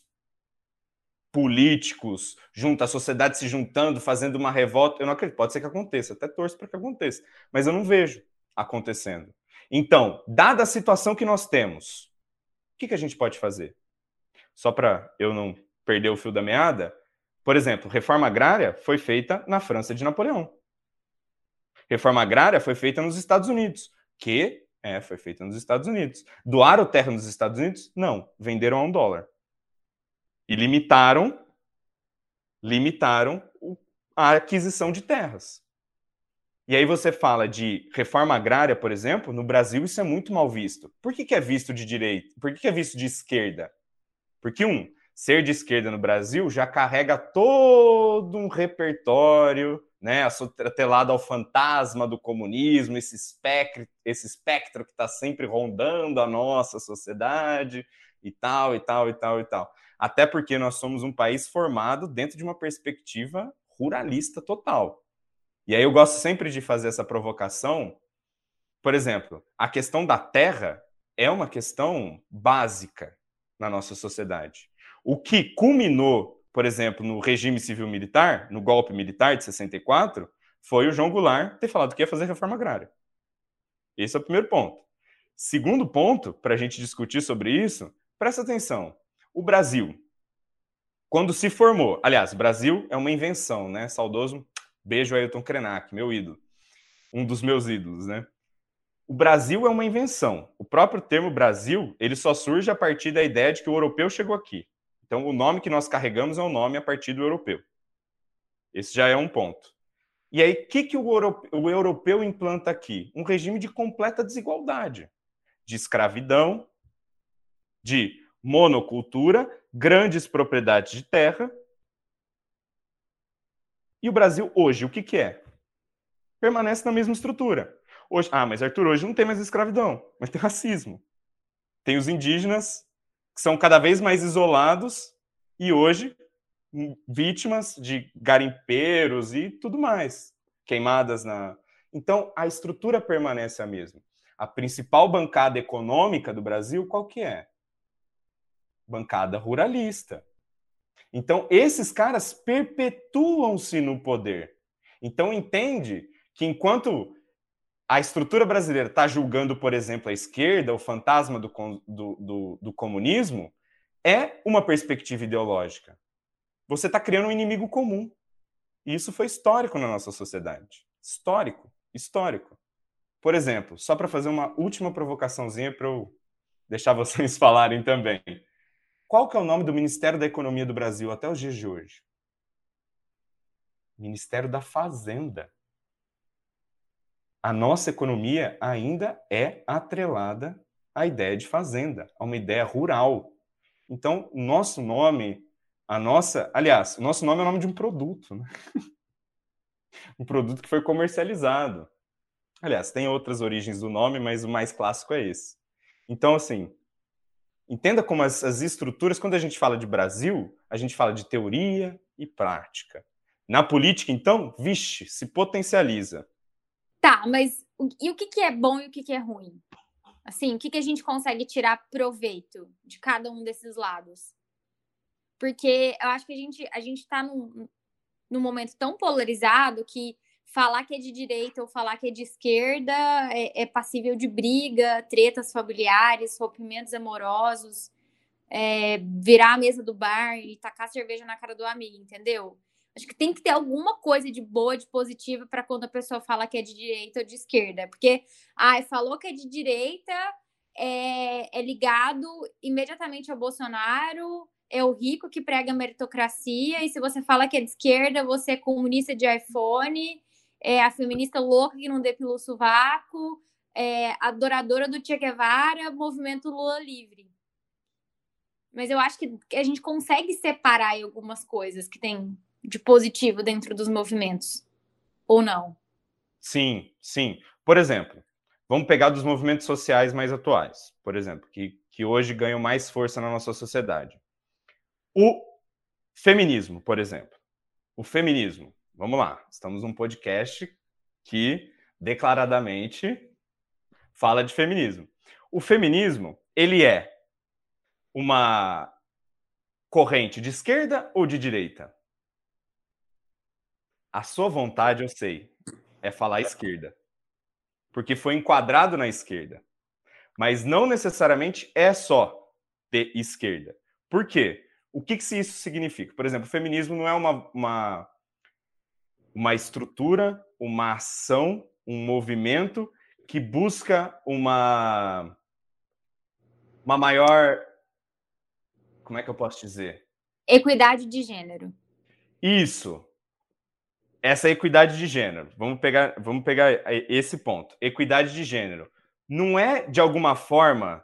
políticos, junto a sociedade se juntando, fazendo uma revolta. Eu não acredito. Pode ser que aconteça, até torço para que aconteça, mas eu não vejo acontecendo. Então, dada a situação que nós temos, o que, que a gente pode fazer? Só para eu não perder o fio da meada, por exemplo, reforma agrária foi feita na França de Napoleão. Reforma agrária foi feita nos Estados Unidos, que é, foi feita nos Estados Unidos. Doaram terra nos Estados Unidos? Não, venderam a um dólar. E limitaram, limitaram a aquisição de terras. E aí você fala de reforma agrária, por exemplo, no Brasil isso é muito mal visto. Por que, que é visto de direita? Por que, que é visto de esquerda? Porque, um, ser de esquerda no Brasil já carrega todo um repertório, né, atrelado ao fantasma do comunismo, esse espectro, esse espectro que está sempre rondando a nossa sociedade e tal, e tal, e tal, e tal. Até porque nós somos um país formado dentro de uma perspectiva ruralista total. E aí eu gosto sempre de fazer essa provocação. Por exemplo, a questão da terra é uma questão básica na nossa sociedade. O que culminou, por exemplo, no regime civil-militar, no golpe militar de 64, foi o João Goulart ter falado que ia fazer reforma agrária. Esse é o primeiro ponto. Segundo ponto, para a gente discutir sobre isso, presta atenção. O Brasil, quando se formou, aliás, Brasil é uma invenção, né? Saudoso Beijo Ailton Krenak, meu ídolo. Um dos meus ídolos, né? O Brasil é uma invenção. O próprio termo Brasil, ele só surge a partir da ideia de que o europeu chegou aqui. Então, o nome que nós carregamos é o um nome a partir do europeu. Esse já é um ponto. E aí, o que, que o o europeu implanta aqui? Um regime de completa desigualdade, de escravidão, de monocultura grandes propriedades de terra. E o Brasil hoje, o que, que é? Permanece na mesma estrutura. Hoje, ah, mas Arthur, hoje não tem mais escravidão, mas tem racismo. Tem os indígenas que são cada vez mais isolados e hoje vítimas de garimpeiros e tudo mais, queimadas na. Então a estrutura permanece a mesma. A principal bancada econômica do Brasil, qual que é? Bancada ruralista. Então esses caras perpetuam-se no poder. Então entende que enquanto a estrutura brasileira está julgando, por exemplo, a esquerda, o fantasma do, do, do, do comunismo, é uma perspectiva ideológica. Você está criando um inimigo comum. E isso foi histórico na nossa sociedade. Histórico. Histórico. Por exemplo, só para fazer uma última provocaçãozinha para eu deixar vocês falarem também. Qual que é o nome do Ministério da Economia do Brasil até os dias de hoje? Ministério da Fazenda a nossa economia ainda é atrelada à ideia de fazenda, a uma ideia rural. Então, nosso nome, a nossa, aliás, o nosso nome é o nome de um produto, né? um produto que foi comercializado. Aliás, tem outras origens do nome, mas o mais clássico é esse. Então, assim, entenda como as, as estruturas, quando a gente fala de Brasil, a gente fala de teoria e prática. Na política, então, vixe, se potencializa Tá, mas e o que, que é bom e o que, que é ruim? Assim, o que, que a gente consegue tirar proveito de cada um desses lados? Porque eu acho que a gente, a gente tá num, num momento tão polarizado que falar que é de direita ou falar que é de esquerda é, é passível de briga, tretas familiares, rompimentos amorosos, é, virar a mesa do bar e tacar cerveja na cara do amigo, entendeu? Acho que tem que ter alguma coisa de boa, de positiva, para quando a pessoa fala que é de direita ou de esquerda. Porque, ai, falou que é de direita, é, é ligado imediatamente ao Bolsonaro, é o rico que prega meritocracia, e se você fala que é de esquerda, você é comunista de iPhone, é a feminista louca que não depilou o sovaco, é adoradora do Che Guevara, movimento Lula livre. Mas eu acho que a gente consegue separar algumas coisas que tem de positivo dentro dos movimentos? Ou não? Sim, sim. Por exemplo, vamos pegar dos movimentos sociais mais atuais, por exemplo, que, que hoje ganham mais força na nossa sociedade. O feminismo, por exemplo. O feminismo. Vamos lá, estamos num podcast que declaradamente fala de feminismo. O feminismo, ele é uma corrente de esquerda ou de direita? A sua vontade, eu sei, é falar esquerda. Porque foi enquadrado na esquerda. Mas não necessariamente é só de esquerda. Por quê? O que, que isso significa? Por exemplo, o feminismo não é uma, uma, uma estrutura, uma ação, um movimento que busca uma, uma maior. Como é que eu posso dizer? Equidade de gênero. Isso essa equidade de gênero. Vamos pegar, vamos pegar esse ponto. Equidade de gênero. Não é, de alguma forma,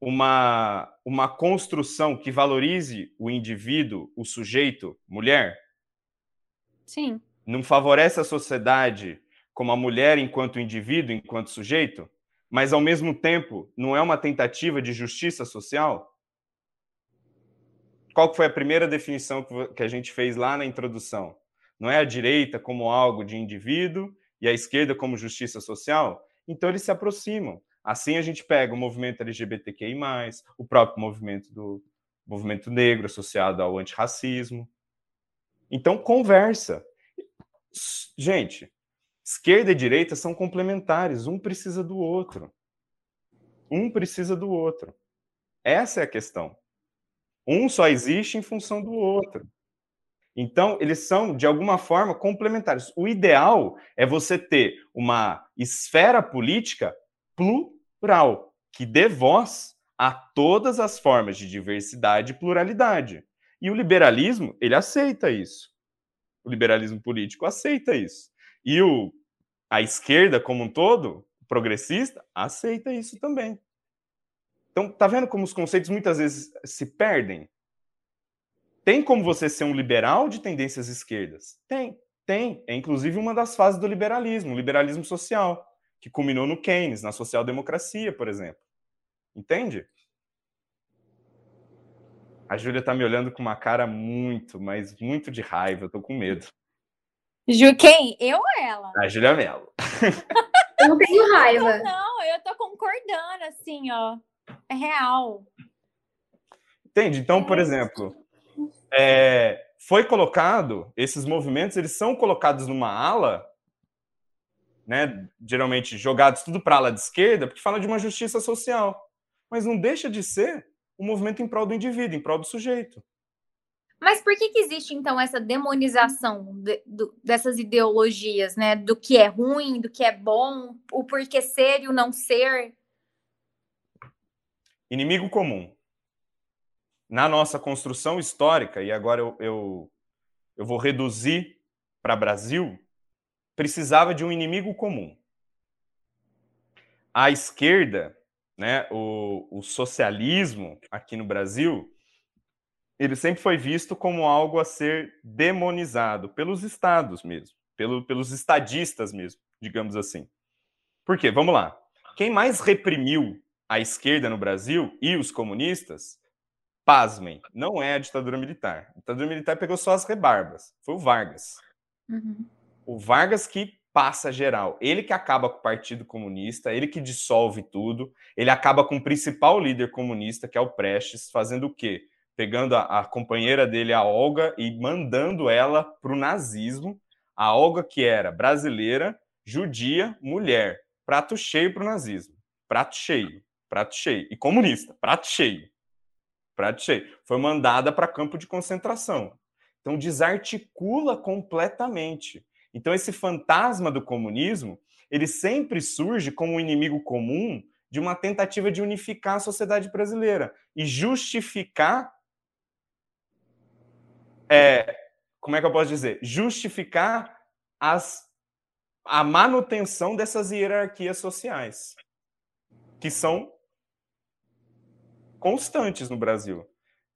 uma, uma construção que valorize o indivíduo, o sujeito, mulher? Sim. Não favorece a sociedade como a mulher enquanto indivíduo, enquanto sujeito? Mas, ao mesmo tempo, não é uma tentativa de justiça social? Qual foi a primeira definição que a gente fez lá na introdução? não é a direita como algo de indivíduo e a esquerda como justiça social, então eles se aproximam. Assim a gente pega o movimento LGBTQI+, o próprio movimento do movimento negro associado ao antirracismo. Então conversa. Gente, esquerda e direita são complementares, um precisa do outro. Um precisa do outro. Essa é a questão. Um só existe em função do outro. Então, eles são, de alguma forma, complementares. O ideal é você ter uma esfera política plural, que dê voz a todas as formas de diversidade e pluralidade. E o liberalismo, ele aceita isso. O liberalismo político aceita isso. E o, a esquerda, como um todo, progressista, aceita isso também. Então, tá vendo como os conceitos muitas vezes se perdem? Tem como você ser um liberal de tendências esquerdas? Tem, tem. É inclusive uma das fases do liberalismo, o liberalismo social, que culminou no Keynes, na social-democracia, por exemplo. Entende? A Júlia tá me olhando com uma cara muito, mas muito de raiva, eu tô com medo. Ju, quem? Eu ou ela? A Júlia Mello. Eu não tenho raiva. Não, não, eu tô concordando, assim, ó. É real. Entende? Então, por exemplo, é, foi colocado, esses movimentos, eles são colocados numa ala, né, geralmente jogados tudo para a ala de esquerda, porque fala de uma justiça social. Mas não deixa de ser um movimento em prol do indivíduo, em prol do sujeito. Mas por que, que existe, então, essa demonização de, do, dessas ideologias, né? Do que é ruim, do que é bom, o porquê ser e o não ser? Inimigo comum. Na nossa construção histórica, e agora eu, eu, eu vou reduzir para Brasil, precisava de um inimigo comum. A esquerda, né, o, o socialismo aqui no Brasil, ele sempre foi visto como algo a ser demonizado pelos estados mesmo, pelo, pelos estadistas mesmo, digamos assim. Por quê? Vamos lá. Quem mais reprimiu a esquerda no Brasil e os comunistas, pasmem, não é a ditadura militar. A ditadura militar pegou só as rebarbas. Foi o Vargas. Uhum. O Vargas que passa geral. Ele que acaba com o Partido Comunista, ele que dissolve tudo, ele acaba com o principal líder comunista, que é o Prestes, fazendo o quê? pegando a, a companheira dele, a Olga, e mandando ela para o nazismo. A Olga, que era brasileira, judia, mulher. Prato cheio para o nazismo. Prato cheio. Prato cheio. E comunista. Prato cheio. Prato cheio. Foi mandada para campo de concentração. Então, desarticula completamente. Então, esse fantasma do comunismo, ele sempre surge como um inimigo comum de uma tentativa de unificar a sociedade brasileira e justificar é, como é que eu posso dizer? Justificar as, a manutenção dessas hierarquias sociais, que são constantes no Brasil.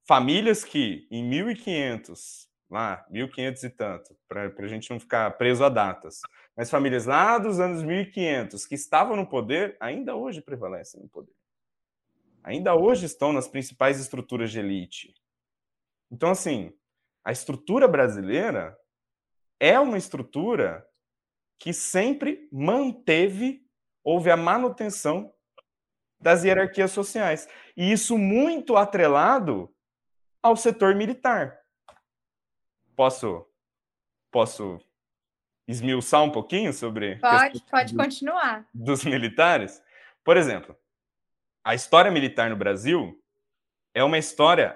Famílias que em 1500, lá, 1500 e tanto, para a gente não ficar preso a datas, mas famílias lá dos anos 1500 que estavam no poder, ainda hoje prevalecem no poder. Ainda hoje estão nas principais estruturas de elite. Então, assim, a estrutura brasileira é uma estrutura que sempre manteve, houve a manutenção das hierarquias sociais. E isso muito atrelado ao setor militar. Posso posso esmiuçar um pouquinho sobre Pode, pode continuar. Dos militares? Por exemplo, a história militar no Brasil é uma história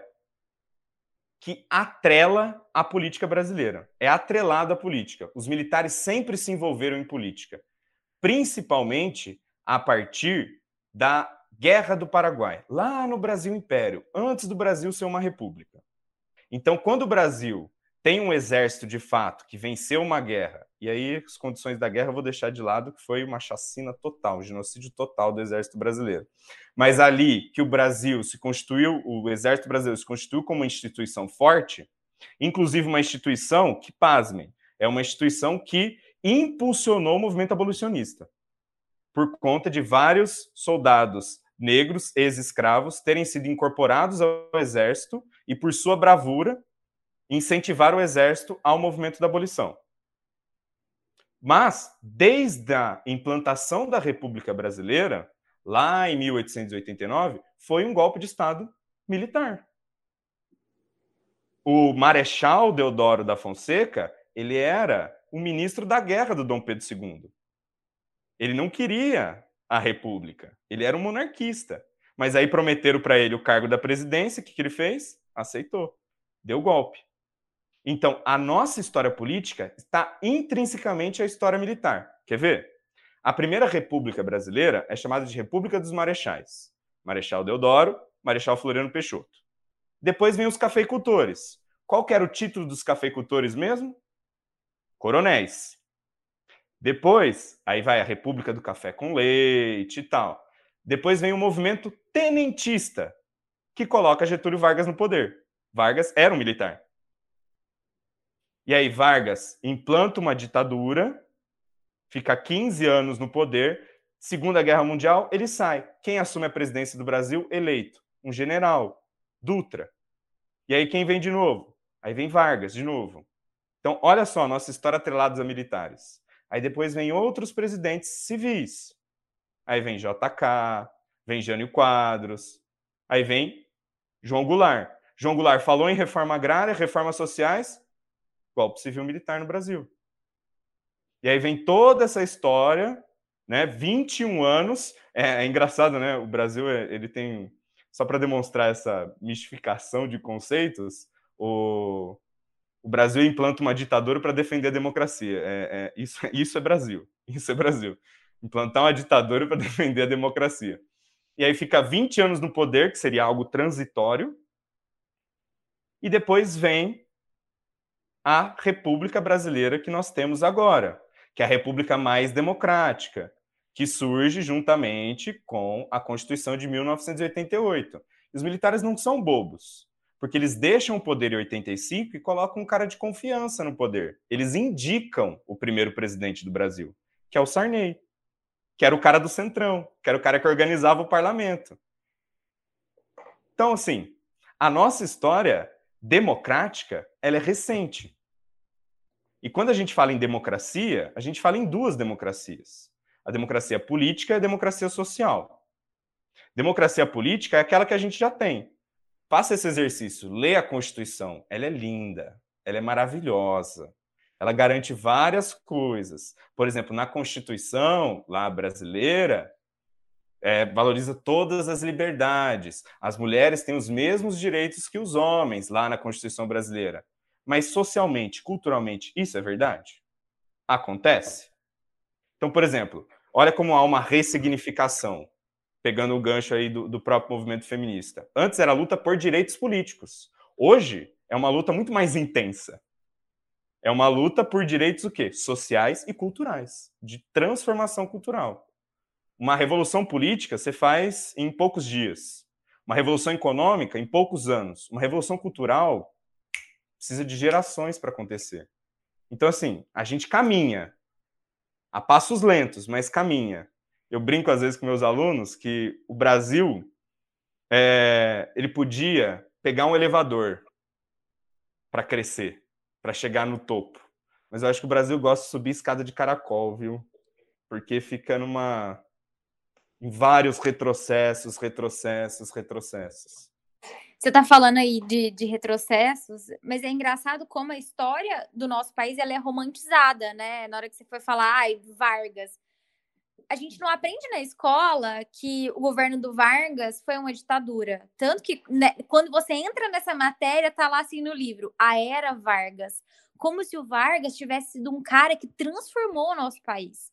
que atrela a política brasileira. É atrelada à política. Os militares sempre se envolveram em política, principalmente a partir da Guerra do Paraguai, lá no Brasil Império, antes do Brasil ser uma república. Então, quando o Brasil tem um exército de fato que venceu uma guerra, e aí as condições da guerra eu vou deixar de lado, que foi uma chacina total, um genocídio total do exército brasileiro. Mas ali que o Brasil se constituiu, o exército brasileiro se constituiu como uma instituição forte, inclusive uma instituição que, pasmem, é uma instituição que impulsionou o movimento abolicionista, por conta de vários soldados negros, ex-escravos, terem sido incorporados ao exército e, por sua bravura, incentivar o exército ao movimento da abolição. Mas, desde a implantação da República Brasileira, lá em 1889, foi um golpe de Estado militar. O Marechal Deodoro da Fonseca, ele era o ministro da guerra do Dom Pedro II. Ele não queria a República, ele era um monarquista. Mas aí prometeram para ele o cargo da presidência, o que, que ele fez? Aceitou. Deu golpe. Então, a nossa história política está intrinsecamente à história militar. Quer ver? A primeira república brasileira é chamada de República dos Marechais. Marechal Deodoro, Marechal Floriano Peixoto. Depois vem os cafeicultores. Qual era o título dos cafeicultores mesmo? Coronéis. Depois, aí vai a República do Café com Leite e tal. Depois vem o movimento tenentista, que coloca Getúlio Vargas no poder. Vargas era um militar. E aí Vargas implanta uma ditadura, fica 15 anos no poder, Segunda Guerra Mundial, ele sai. Quem assume a presidência do Brasil? Eleito. Um general, Dutra. E aí quem vem de novo? Aí vem Vargas de novo. Então, olha só, nossa história atrelados a militares. Aí depois vem outros presidentes civis. Aí vem JK, vem Jânio Quadros, aí vem João Goulart. João Goulart falou em reforma agrária, reformas sociais, golpe civil militar no Brasil. E aí vem toda essa história, né? 21 anos. É, é engraçado, né? O Brasil ele tem só para demonstrar essa mistificação de conceitos, o, o Brasil implanta uma ditadura para defender a democracia. É, é, isso, isso é Brasil. Isso é Brasil. Implantar uma ditadura para defender a democracia. E aí fica 20 anos no poder, que seria algo transitório. E depois vem a República Brasileira que nós temos agora, que é a República mais democrática, que surge juntamente com a Constituição de 1988. Os militares não são bobos, porque eles deixam o poder em 85 e colocam um cara de confiança no poder. Eles indicam o primeiro presidente do Brasil, que é o Sarney, que era o cara do Centrão, que era o cara que organizava o parlamento. Então, assim, a nossa história democrática, ela é recente. E quando a gente fala em democracia, a gente fala em duas democracias a democracia política e a democracia social. Democracia política é aquela que a gente já tem. Faça esse exercício, lê a Constituição. Ela é linda, ela é maravilhosa. Ela garante várias coisas. Por exemplo, na Constituição lá brasileira, é, valoriza todas as liberdades. As mulheres têm os mesmos direitos que os homens lá na Constituição brasileira. Mas socialmente, culturalmente, isso é verdade? Acontece? Então, por exemplo, olha como há uma ressignificação, pegando o gancho aí do, do próprio movimento feminista. Antes era luta por direitos políticos. Hoje é uma luta muito mais intensa. É uma luta por direitos o quê? Sociais e culturais, de transformação cultural. Uma revolução política você faz em poucos dias. Uma revolução econômica em poucos anos. Uma revolução cultural precisa de gerações para acontecer. Então, assim, a gente caminha a passos lentos, mas caminha. Eu brinco às vezes com meus alunos que o Brasil é, ele podia pegar um elevador para crescer, para chegar no topo. Mas eu acho que o Brasil gosta de subir escada de caracol, viu? Porque fica numa em vários retrocessos, retrocessos, retrocessos. Você está falando aí de, de, retrocessos, mas é engraçado como a história do nosso país ela é romantizada, né? Na hora que você foi falar, ai, Vargas. A gente não aprende na escola que o governo do Vargas foi uma ditadura. Tanto que né, quando você entra nessa matéria, tá lá assim no livro, a era Vargas. Como se o Vargas tivesse sido um cara que transformou o nosso país.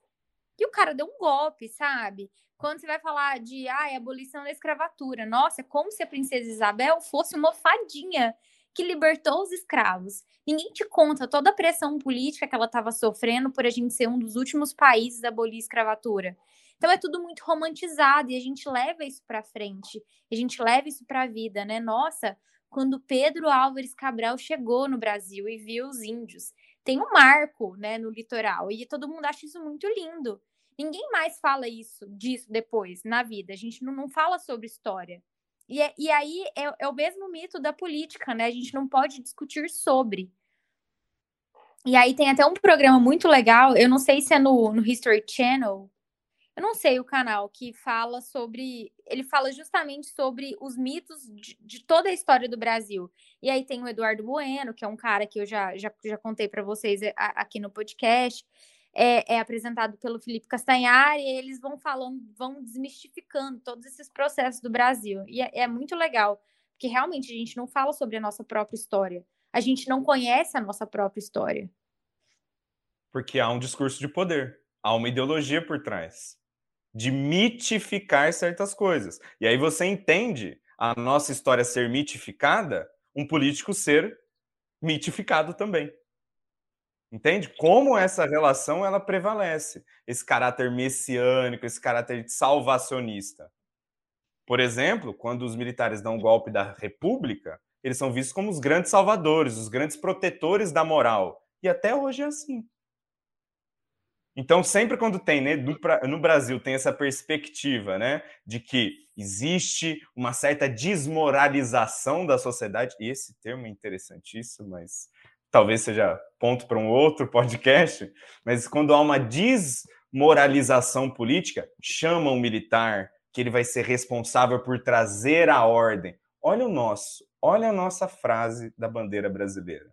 E o cara deu um golpe, sabe? Quando você vai falar de ah, abolição da escravatura, nossa, como se a princesa Isabel fosse uma fadinha que libertou os escravos. Ninguém te conta toda a pressão política que ela estava sofrendo por a gente ser um dos últimos países a abolir a escravatura. Então é tudo muito romantizado e a gente leva isso para frente, a gente leva isso para a vida, né? Nossa, quando Pedro Álvares Cabral chegou no Brasil e viu os índios, tem um marco, né, no litoral e todo mundo acha isso muito lindo. Ninguém mais fala isso, disso depois, na vida. A gente não, não fala sobre história. E, é, e aí é, é o mesmo mito da política, né? A gente não pode discutir sobre. E aí tem até um programa muito legal, eu não sei se é no, no History Channel, eu não sei o canal, que fala sobre. Ele fala justamente sobre os mitos de, de, toda a história do Brasil. E aí tem o Eduardo Bueno, que é um cara que eu já, já, já contei para vocês é, aqui no podcast é, é, apresentado pelo Felipe Castanhari, e eles vão falando, vão desmistificando todos esses processos do Brasil. E é, é, muito legal, porque realmente a gente não fala sobre a nossa própria história. A gente não conhece a nossa própria história. Porque há um discurso de poder, há uma ideologia por trás de mitificar certas coisas. E aí você entende a nossa história ser mitificada, um político ser mitificado também. Entende? Como essa relação ela prevalece, esse caráter messiânico, esse caráter salvacionista. Por exemplo, quando os militares dão o golpe da República, Eles são vistos como os grandes salvadores, os grandes protetores da moral. E até hoje é assim. Então, sempre quando tem, né, no Brasil, tem essa perspectiva, né, de que existe uma certa desmoralização da sociedade, e esse termo é interessantíssimo, mas talvez seja ponto para um outro podcast, mas quando há uma desmoralização política, chama um militar, que ele vai ser responsável por trazer a ordem. Olha o nosso, olha a nossa frase da bandeira brasileira.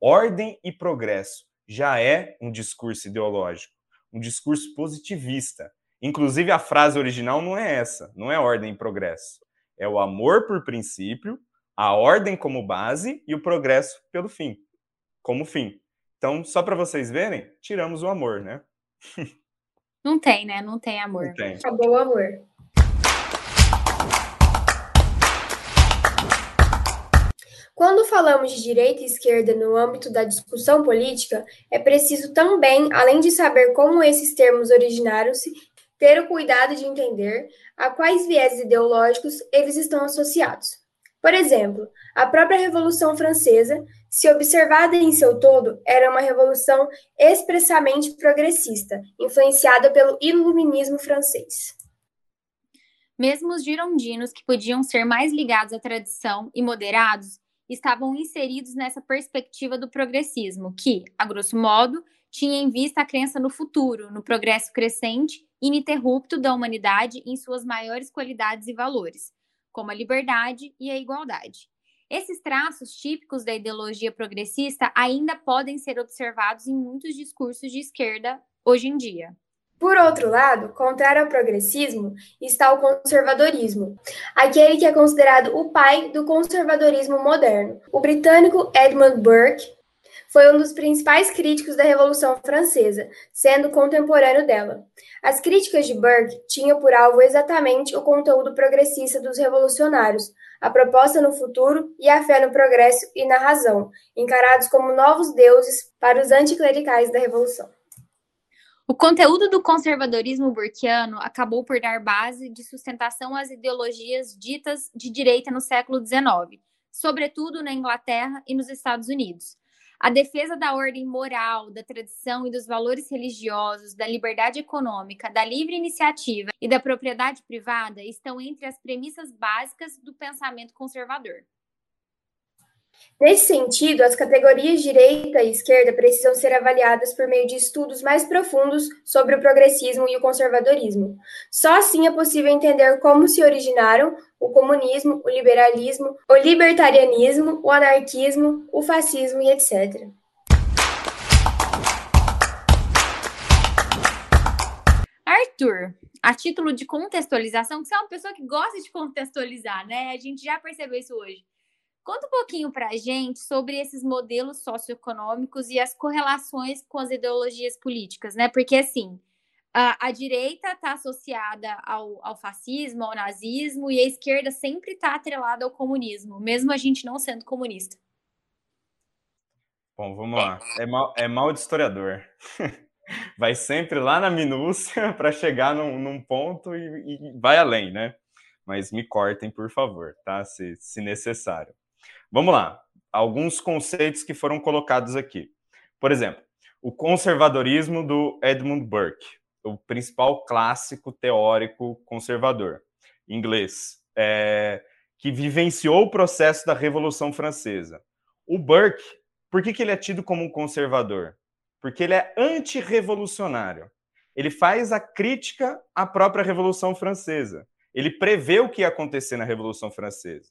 Ordem e progresso já é um discurso ideológico, um discurso positivista. Inclusive, a frase original não é essa, não é ordem e progresso. É o amor por princípio, a ordem como base e o progresso pelo fim, como fim. Então, só para vocês verem, tiramos o amor, né? Não tem, né? Não tem amor. Não tem. Acabou o amor. Quando falamos de direita e esquerda no âmbito da discussão política, é preciso também, além de saber como esses termos originaram-se, ter o cuidado de entender a quais viés ideológicos eles estão associados. Por exemplo, a própria Revolução Francesa, se observada em seu todo, era uma revolução expressamente progressista, influenciada pelo iluminismo francês. Mesmo os girondinos, que podiam ser mais ligados à tradição e moderados, estavam inseridos nessa perspectiva do progressismo, que, a grosso modo, tinha em vista a crença no futuro, no progresso crescente e ininterrupto da humanidade em suas maiores qualidades e valores, como a liberdade e a igualdade. Esses traços típicos da ideologia progressista ainda podem ser observados em muitos discursos de esquerda hoje em dia. Por outro lado, contrário ao progressismo, está o conservadorismo, aquele que é considerado o pai do conservadorismo moderno. O britânico Edmund Burke foi um dos principais críticos da Revolução Francesa, sendo contemporâneo dela. As críticas de Burke tinham por alvo exatamente o conteúdo progressista dos revolucionários, a proposta no futuro e a fé no progresso e na razão, encarados como novos deuses para os anticlericais da Revolução. O conteúdo do conservadorismo burkiano acabou por dar base de sustentação às ideologias ditas de direita no século XIX, sobretudo na Inglaterra e nos Estados Unidos. A defesa da ordem moral, da tradição e dos valores religiosos, da liberdade econômica, da livre iniciativa e da propriedade privada estão entre as premissas básicas do pensamento conservador. Nesse sentido, as categorias direita e esquerda precisam ser avaliadas por meio de estudos mais profundos sobre o progressismo e o conservadorismo. Só assim é possível entender como se originaram o comunismo, o liberalismo, o libertarianismo, o anarquismo, o fascismo e etc. Arthur, a título de contextualização, que você é uma pessoa que gosta de contextualizar, né? A gente já percebeu isso hoje. Conta um pouquinho para a gente sobre esses modelos socioeconômicos e as correlações com as ideologias políticas, né? Porque, assim, a, a direita está associada ao, ao, fascismo, ao nazismo, e a esquerda sempre está atrelada ao comunismo, mesmo a gente não sendo comunista. Bom, vamos lá. É mal, é mal de historiador. vai sempre lá na minúcia para chegar num, num ponto e, e, vai além, né? Mas me cortem, por favor, tá? Se, se necessário. Vamos lá. Alguns conceitos que foram colocados aqui. Por exemplo, o conservadorismo do Edmund Burke, o principal clássico teórico conservador inglês, é, que vivenciou o processo da Revolução Francesa. O Burke, por que, que ele é tido como um conservador? Porque ele é antirrevolucionário. Ele faz a crítica à própria Revolução Francesa. Ele prevê o que ia acontecer na Revolução Francesa.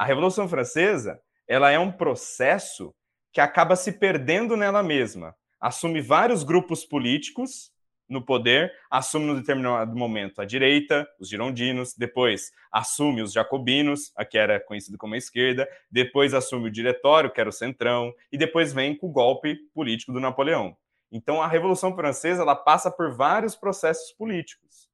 A Revolução Francesa, ela é um processo que acaba se perdendo nela mesma. Assume vários grupos políticos no poder, assume no determinado momento a direita, os girondinos, depois assume os jacobinos, a que era conhecido como a esquerda, depois assume o diretório, que era o centrão, e depois vem com o golpe político do Napoleão. Então a Revolução Francesa ela passa por vários processos políticos.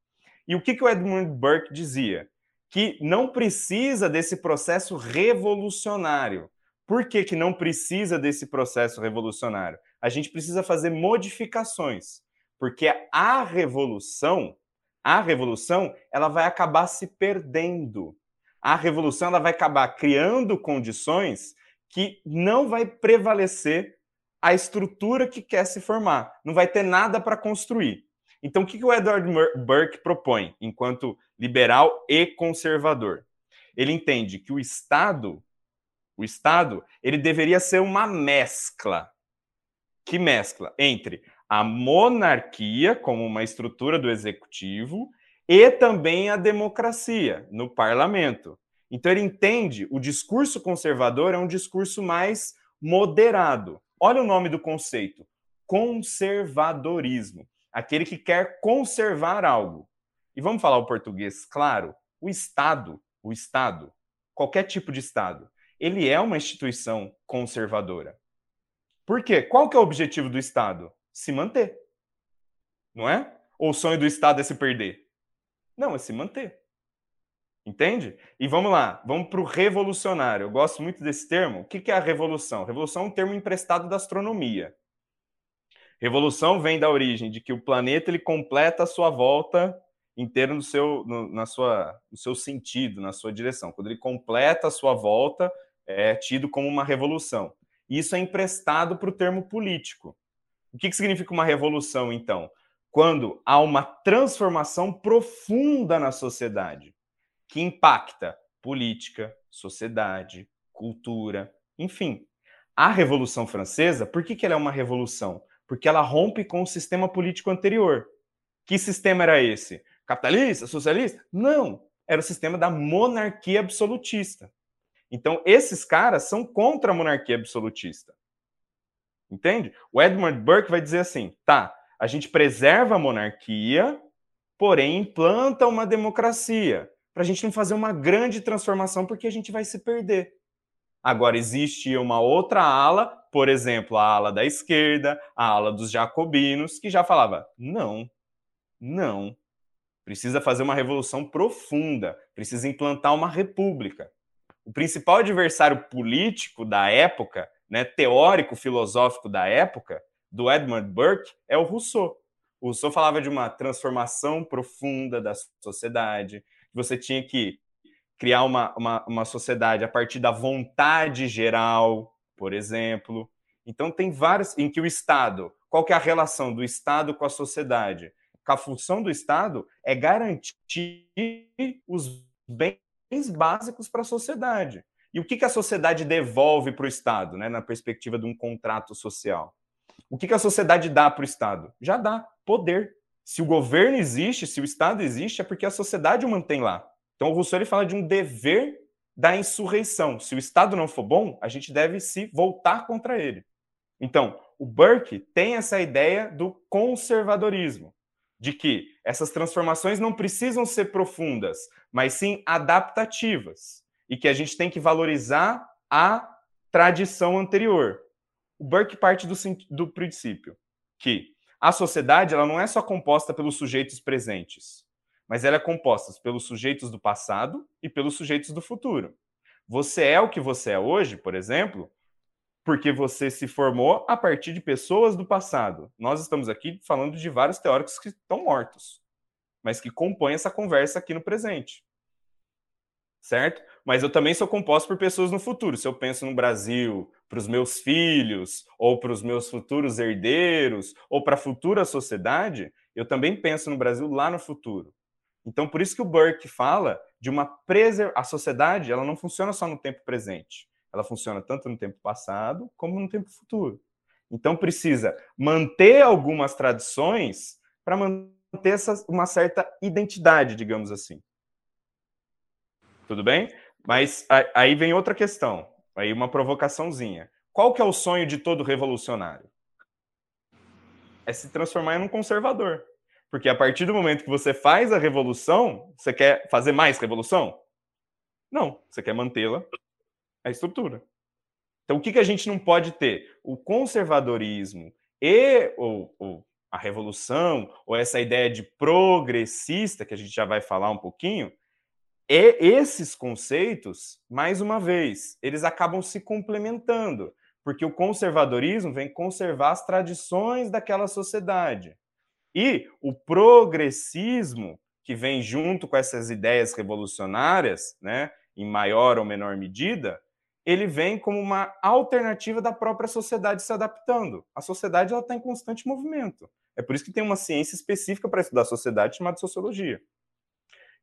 E o que, que o Edmund Burke dizia? Que não precisa desse processo revolucionário. Por que, que não precisa desse processo revolucionário? A gente precisa fazer modificações, porque a revolução, a revolução, ela vai acabar se perdendo. A revolução ela vai acabar criando condições que não vai prevalecer a estrutura que quer se formar, não vai ter nada para construir. Então, o que, que o Edward Burke propõe enquanto liberal e conservador? Ele entende que o Estado, o Estado, ele deveria ser uma mescla. Que mescla entre a monarquia como uma estrutura do executivo e também a democracia no parlamento. Então ele entende o discurso conservador é um discurso mais moderado. Olha o nome do conceito: conservadorismo. Aquele que quer conservar algo. E vamos falar o português, claro. O Estado, o Estado, qualquer tipo de Estado, ele é uma instituição conservadora. Por quê? Qual que é o objetivo do Estado? Se manter. Não é? Ou o sonho do Estado é se perder? Não, é se manter. Entende? E vamos lá, vamos para o revolucionário. Eu gosto muito desse termo. O que é a revolução? Revolução é um termo emprestado da astronomia. Revolução vem da origem de que o planeta ele completa a sua volta inteira no seu, no, na sua, no seu sentido, na sua direção. Quando ele completa a sua volta, é tido como uma revolução. Isso é emprestado para o termo político. O que, que significa uma revolução, então? Quando há uma transformação profunda na sociedade que impacta política, sociedade, cultura, enfim. A Revolução Francesa, por que, que ela é uma revolução? Porque ela rompe com o sistema político anterior. Que sistema era esse? Capitalista? Socialista? Não. Era o sistema da monarquia absolutista. Então, esses caras são contra a monarquia absolutista. Entende? O Edmund Burke vai dizer assim: tá, a gente preserva a monarquia, porém implanta uma democracia para a gente não fazer uma grande transformação, porque a gente vai se perder. Agora, existe uma outra ala, por exemplo, a ala da esquerda, a ala dos jacobinos, que já falava: não, não, precisa fazer uma revolução profunda, precisa implantar uma república. O principal adversário político da época, né, teórico filosófico da época, do Edmund Burke, é o Rousseau. O Rousseau falava de uma transformação profunda da sociedade, você tinha que criar uma, uma, uma sociedade a partir da vontade geral, por exemplo. Então, tem vários em que o Estado, qual que é a relação do Estado com a sociedade? A função do Estado é garantir os bens básicos para a sociedade. E o que, que a sociedade devolve para o Estado, né, na perspectiva de um contrato social? O que, que a sociedade dá para o Estado? Já dá poder. Se o governo existe, se o Estado existe, é porque a sociedade o mantém lá. Então o Rousseau ele fala de um dever da insurreição. Se o Estado não for bom, a gente deve se voltar contra ele. Então, o Burke tem essa ideia do conservadorismo, de que essas transformações não precisam ser profundas, mas sim adaptativas, e que a gente tem que valorizar a tradição anterior. O Burke parte do, do princípio que a sociedade ela não é só composta pelos sujeitos presentes, mas ela é composta pelos sujeitos do passado e pelos sujeitos do futuro. Você é o que você é hoje, por exemplo, porque você se formou a partir de pessoas do passado. Nós estamos aqui falando de vários teóricos que estão mortos, mas que compõem essa conversa aqui no presente. Certo? Mas eu também sou composto por pessoas no futuro. Se eu penso no Brasil, para os meus filhos, ou para os meus futuros herdeiros, ou para a futura sociedade, eu também penso no Brasil lá no futuro. Então, por isso que o Burke fala de uma preservação. A sociedade ela não funciona só no tempo presente, ela funciona tanto no tempo passado como no tempo futuro. Então, precisa manter algumas tradições para manter essa, uma certa identidade, digamos assim. Tudo bem? Mas aí vem outra questão. Aí uma provocaçãozinha. Qual que é o sonho de todo revolucionário? É se transformar em um conservador. Porque a partir do momento que você faz a revolução, você quer fazer mais revolução? Não, você quer mantê-la a estrutura. Então, o que, que a gente não pode ter? O conservadorismo e ou, ou a revolução, ou essa ideia de progressista, que a gente já vai falar um pouquinho, e esses conceitos, mais uma vez, eles acabam se complementando, porque o conservadorismo vem conservar as tradições daquela sociedade. E o progressismo, que vem junto com essas ideias revolucionárias, né, em maior ou menor medida, ele vem como uma alternativa da própria sociedade se adaptando. A sociedade está em constante movimento. É por isso que tem uma ciência específica para estudar a sociedade chamada sociologia.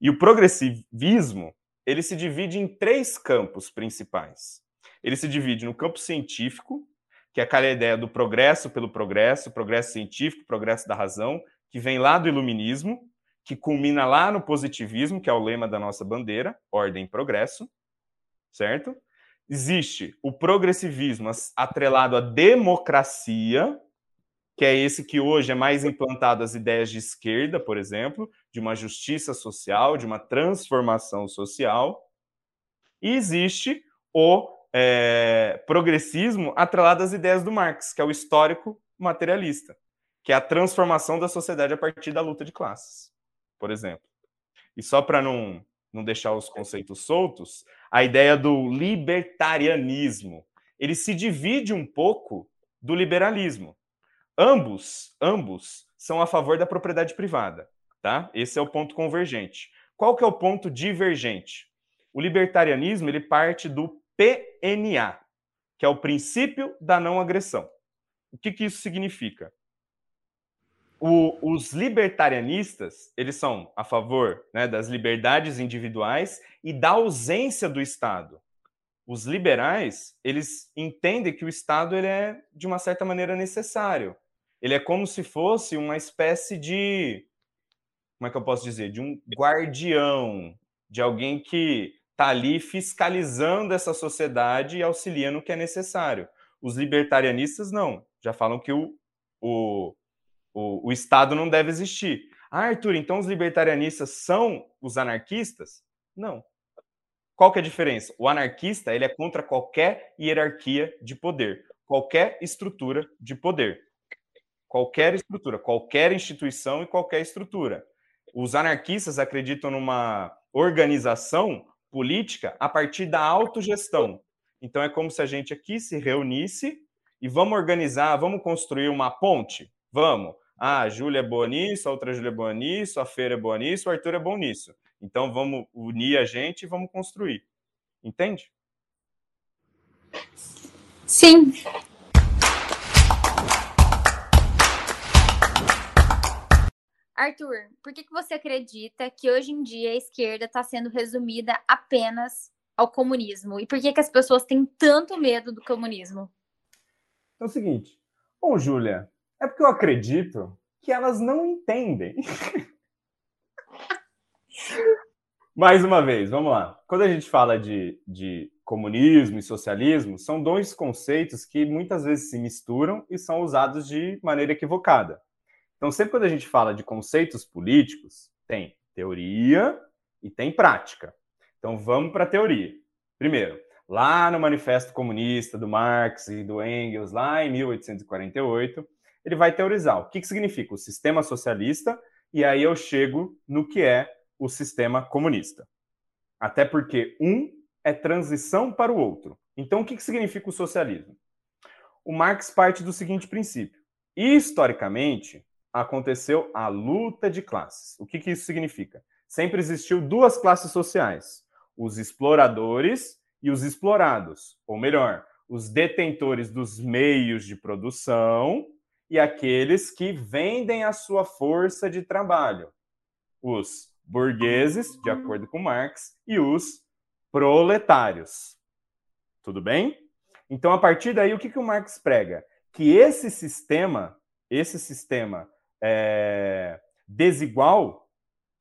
E o progressivismo ele se divide em três campos principais. Ele se divide no campo científico, que é aquela ideia do progresso pelo progresso, progresso científico, progresso da razão, que vem lá do iluminismo, que culmina lá no positivismo, que é o lema da nossa bandeira, ordem e progresso, certo? Existe o progressivismo atrelado à democracia, que é esse que hoje é mais implantado às ideias de esquerda, por exemplo, de uma justiça social, de uma transformação social. E existe o é, progressismo atrelado às ideias do Marx, que é o histórico materialista, que é a transformação da sociedade a partir da luta de classes, por exemplo. E só para não, não deixar os conceitos soltos, a ideia do libertarianismo, ele se divide um pouco do liberalismo. Ambos, ambos são a favor da propriedade privada, tá? Esse é o ponto convergente. Qual que é o ponto divergente? O libertarianismo, ele parte do PNA, que é o princípio da não agressão. O que, que isso significa? O, os libertarianistas, eles são a favor né, das liberdades individuais e da ausência do Estado os liberais eles entendem que o Estado ele é de uma certa maneira necessário ele é como se fosse uma espécie de. Como é que eu posso dizer? De um guardião, de alguém que está ali fiscalizando essa sociedade e auxiliando o que é necessário. Os libertarianistas não, já falam que o, o, o, o Estado não deve existir. Ah, Arthur, então os libertarianistas são os anarquistas? Não. Qual que é a diferença? O anarquista ele é contra qualquer hierarquia de poder, qualquer estrutura de poder qualquer estrutura, qualquer instituição e qualquer estrutura. Os anarquistas acreditam numa organização política a partir da autogestão. Então é como se a gente aqui se reunisse e vamos organizar, vamos construir uma ponte? Vamos. Ah, a Júlia é boa nisso, a outra Júlia é boa nisso, a Feira é boa nisso, o Arthur é bom nisso. Então vamos unir a gente e vamos construir. Entende? Sim, Arthur, por que, que você acredita que hoje em dia a esquerda está sendo resumida apenas ao comunismo? E por que, que as pessoas têm tanto medo do comunismo? É o seguinte, bom, Júlia, é porque eu acredito que elas não entendem. Mais uma vez, vamos lá. Quando a gente fala de, de comunismo e socialismo, são dois conceitos que muitas vezes se misturam e são usados de maneira equivocada. Então, sempre quando a gente fala de conceitos políticos, tem teoria e tem prática. Então, vamos para a teoria. Primeiro, lá no Manifesto Comunista do Marx e do Engels, lá em 1848, ele vai teorizar o que, que significa o sistema socialista, e aí eu chego no que é o sistema comunista. Até porque um é transição para o outro. Então, o que, que significa o socialismo? O Marx parte do seguinte princípio: historicamente, aconteceu a luta de classes. O que, que isso significa? Sempre existiu duas classes sociais: os exploradores e os explorados, ou melhor, os detentores dos meios de produção e aqueles que vendem a sua força de trabalho. Os burgueses, de acordo com Marx, e os proletários. Tudo bem? Então, a partir daí, o que, que o Marx prega? Que esse sistema, esse sistema é, desigual,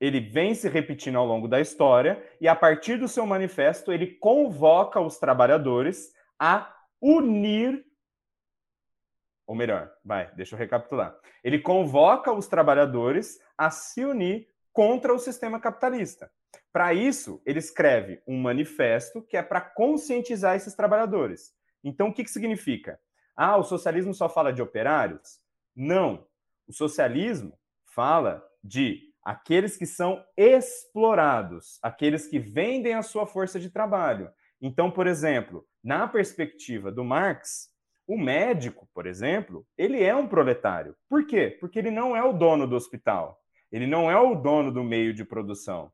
ele vem se repetindo ao longo da história e a partir do seu manifesto ele convoca os trabalhadores a unir ou melhor, vai, deixa eu recapitular. Ele convoca os trabalhadores a se unir contra o sistema capitalista. Para isso, ele escreve um manifesto que é para conscientizar esses trabalhadores. Então, o que, que significa? Ah, o socialismo só fala de operários? Não. O socialismo fala de aqueles que são explorados, aqueles que vendem a sua força de trabalho. Então, por exemplo, na perspectiva do Marx, o médico, por exemplo, ele é um proletário. Por quê? Porque ele não é o dono do hospital, ele não é o dono do meio de produção.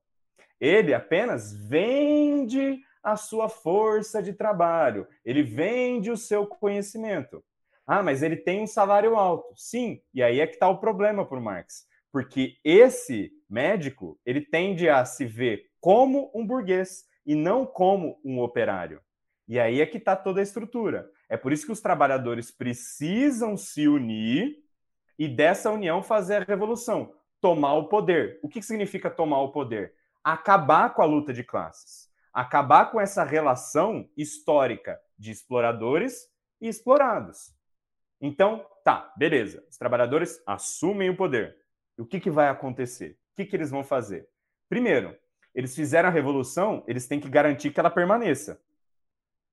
Ele apenas vende a sua força de trabalho, ele vende o seu conhecimento. Ah, mas ele tem um salário alto. Sim, e aí é que está o problema para o Marx. Porque esse médico, ele tende a se ver como um burguês e não como um operário. E aí é que está toda a estrutura. É por isso que os trabalhadores precisam se unir e dessa união fazer a revolução, tomar o poder. O que significa tomar o poder? Acabar com a luta de classes, acabar com essa relação histórica de exploradores e explorados. Então, tá, beleza. Os trabalhadores assumem o poder. E o que, que vai acontecer? O que, que eles vão fazer? Primeiro, eles fizeram a revolução, eles têm que garantir que ela permaneça.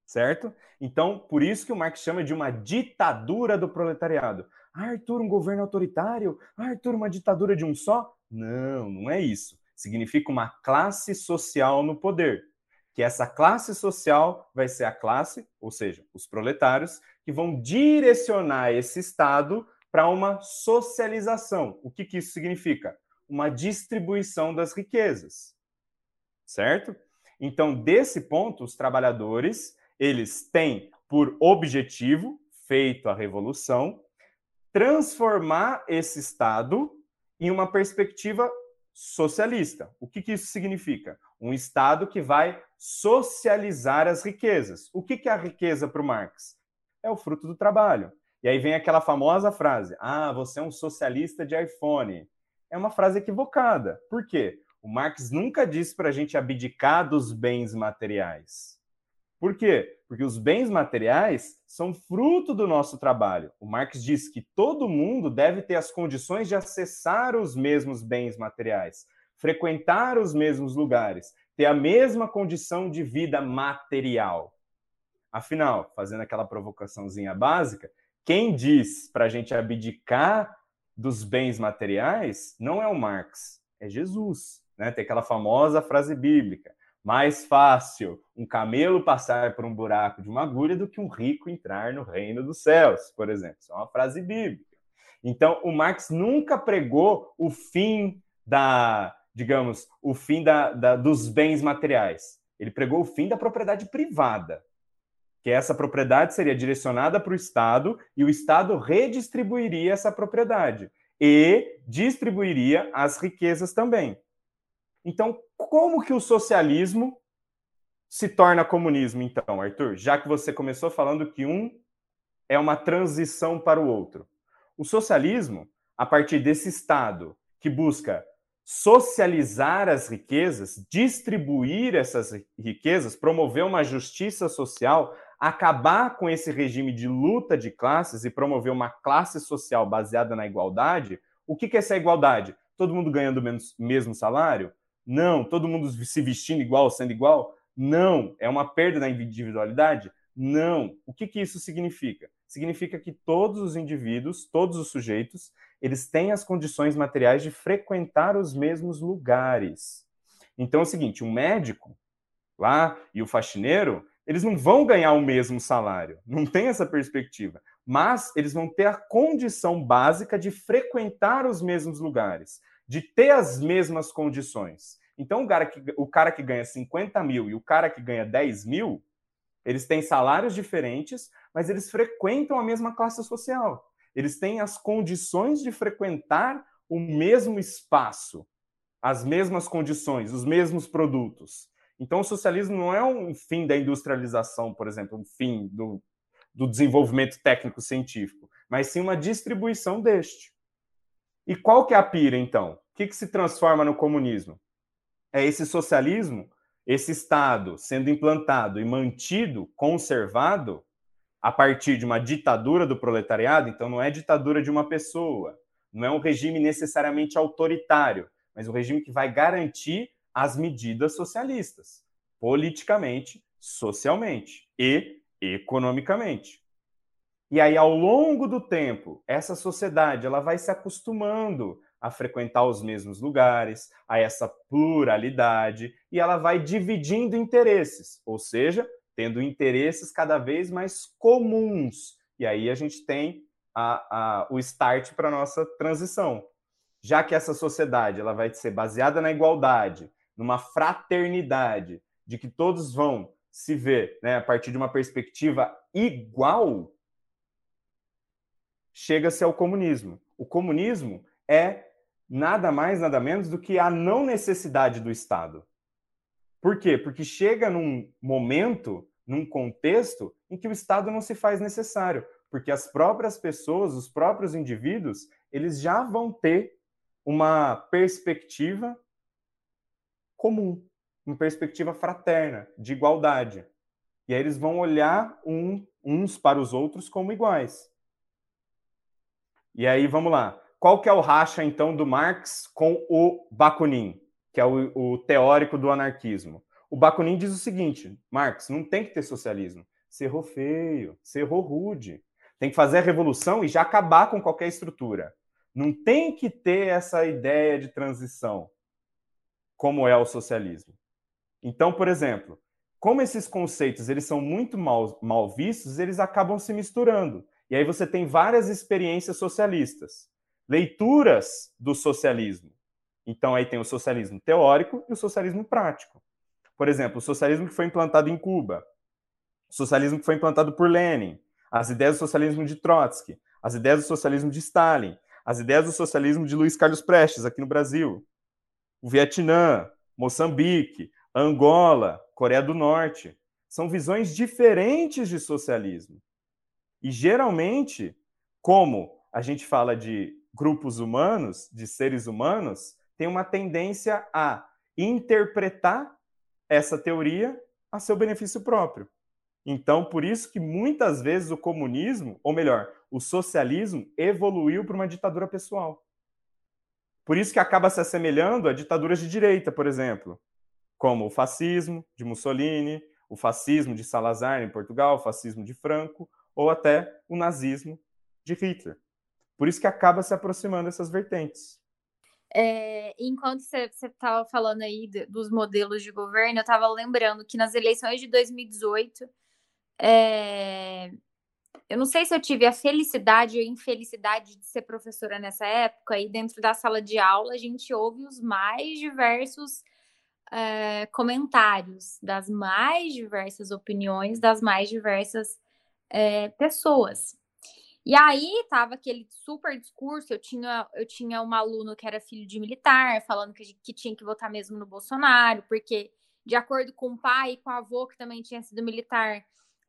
Certo? Então, por isso que o Marx chama de uma ditadura do proletariado. Ah, Arthur, um governo autoritário? Ah, Arthur, uma ditadura de um só? Não, não é isso. Significa uma classe social no poder. Que essa classe social vai ser a classe, ou seja, os proletários, que vão direcionar esse Estado para uma socialização. O que, que isso significa? Uma distribuição das riquezas. Certo? Então, desse ponto, os trabalhadores, eles têm por objetivo, feito a revolução, transformar esse Estado em uma perspectiva socialista. O que, que isso significa? Um Estado que vai socializar as riquezas. O que, que é a riqueza para o Marx? É o fruto do trabalho. E aí vem aquela famosa frase: Ah, você é um socialista de iPhone. É uma frase equivocada. Por quê? O Marx nunca disse para a gente abdicar dos bens materiais. Por quê? Porque os bens materiais são fruto do nosso trabalho. O Marx diz que todo mundo deve ter as condições de acessar os mesmos bens materiais, frequentar os mesmos lugares, ter a mesma condição de vida material. Afinal, fazendo aquela provocaçãozinha básica, quem diz para a gente abdicar dos bens materiais não é o Marx, é Jesus. Né? Tem aquela famosa frase bíblica: mais fácil um camelo passar por um buraco de uma agulha do que um rico entrar no reino dos céus, por exemplo. Isso é uma frase bíblica. Então, o Marx nunca pregou o fim da, digamos, o fim da, da, dos bens materiais. Ele pregou o fim da propriedade privada que essa propriedade seria direcionada para o Estado e o Estado redistribuiria essa propriedade e distribuiria as riquezas também. Então, como que o socialismo se torna comunismo, então, Arthur? Já que você começou falando que um é uma transição para o outro. O socialismo, a partir desse Estado que busca socializar as riquezas, distribuir essas riquezas, promover uma justiça social, acabar com esse regime de luta de classes e promover uma classe social baseada na igualdade, o que, é essa igualdade? Todo mundo ganhando o mesmo salário? Não. Todo mundo se vestindo igual, sendo igual? Não. É uma perda da individualidade? Não. O que, que isso significa? Significa que todos os indivíduos, todos os sujeitos, eles têm as condições materiais de frequentar os mesmos lugares. Então é o seguinte: um médico lá e o faxineiro, eles não vão ganhar o mesmo salário, não tem essa perspectiva, mas eles vão ter a condição básica de frequentar os mesmos lugares, de ter as mesmas condições. Então, o cara que, o cara que ganha 50 mil e o cara que ganha 10 mil, eles têm salários diferentes, mas eles frequentam a mesma classe social. Eles têm as condições de frequentar o mesmo espaço, as mesmas condições, os mesmos produtos. Então, o socialismo não é um fim da industrialização, por exemplo, um fim do, do desenvolvimento técnico-científico, mas sim uma distribuição deste. E qual que é a pira, então? O que, que se transforma no comunismo? É esse socialismo, esse Estado sendo implantado e mantido, conservado, a partir de uma ditadura do proletariado, então não é ditadura de uma pessoa, não é um regime necessariamente autoritário, mas um regime que vai garantir as medidas socialistas, politicamente, socialmente e economicamente. E aí, ao longo do tempo, essa sociedade ela vai se acostumando a frequentar os mesmos lugares, a essa pluralidade, e ela vai dividindo interesses, ou seja, tendo interesses cada vez mais comuns. E aí a gente tem a, a, o start para a nossa transição. Já que essa sociedade ela vai ser baseada na igualdade, numa fraternidade, de que todos vão se ver né, a partir de uma perspectiva igual, chega-se ao comunismo. O comunismo é nada mais, nada menos do que a não necessidade do Estado. Por quê? Porque chega num momento, num contexto, em que o Estado não se faz necessário, porque as próprias pessoas, os próprios indivíduos, eles já vão ter uma perspectiva comum, uma perspectiva fraterna, de igualdade. E aí eles vão olhar um, uns para os outros como iguais. E aí, vamos lá. Qual que é o racha, então, do Marx com o Bakunin, que é o, o teórico do anarquismo? O Bakunin diz o seguinte, Marx, não tem que ter socialismo. Você errou feio, você errou rude. Tem que fazer a revolução e já acabar com qualquer estrutura. Não tem que ter essa ideia de transição, como é o socialismo. Então, por exemplo, como esses conceitos eles são muito mal, mal vistos, eles acabam se misturando. E aí você tem várias experiências socialistas, leituras do socialismo. Então aí tem o socialismo teórico e o socialismo prático. Por exemplo, o socialismo que foi implantado em Cuba, o socialismo que foi implantado por Lenin, as ideias do socialismo de Trotsky, as ideias do socialismo de Stalin, as ideias do socialismo de Luiz Carlos Prestes aqui no Brasil, o Vietnã, Moçambique, Angola, Coreia do Norte. São visões diferentes de socialismo. E geralmente, como a gente fala de grupos humanos, de seres humanos, tem uma tendência a interpretar essa teoria a seu benefício próprio. Então, por isso que muitas vezes o comunismo, ou melhor, o socialismo, evoluiu para uma ditadura pessoal. Por isso que acaba se assemelhando a ditaduras de direita, por exemplo, como o fascismo de Mussolini, o fascismo de Salazar em Portugal, o fascismo de Franco, ou até o nazismo de Hitler. Por isso que acaba se aproximando essas vertentes. É, enquanto você estava falando aí dos modelos de governo, eu estava lembrando que nas eleições de 2018 é... Eu não sei se eu tive a felicidade ou infelicidade de ser professora nessa época, e dentro da sala de aula a gente ouve os mais diversos é, comentários, das mais diversas opiniões, das mais diversas é, pessoas. E aí tava aquele super discurso, eu tinha, eu tinha um aluno que era filho de militar, falando que, que tinha que votar mesmo no Bolsonaro, porque, de acordo com o pai e com o avô, que também tinha sido militar,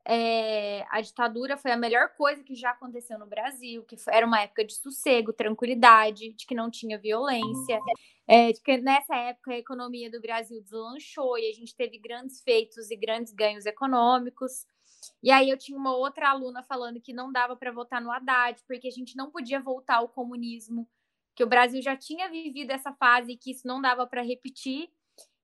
é, a ditadura foi a melhor coisa que já aconteceu no Brasil, que foi, era uma época de sossego, tranquilidade, de que não tinha violência, é, de que nessa época a economia do Brasil deslanchou e a gente teve grandes feitos e grandes ganhos econômicos. E aí eu tinha uma outra aluna falando que não dava para votar no Haddad, porque a gente não podia voltar ao comunismo, que o Brasil já tinha vivido essa fase e que isso não dava para repetir.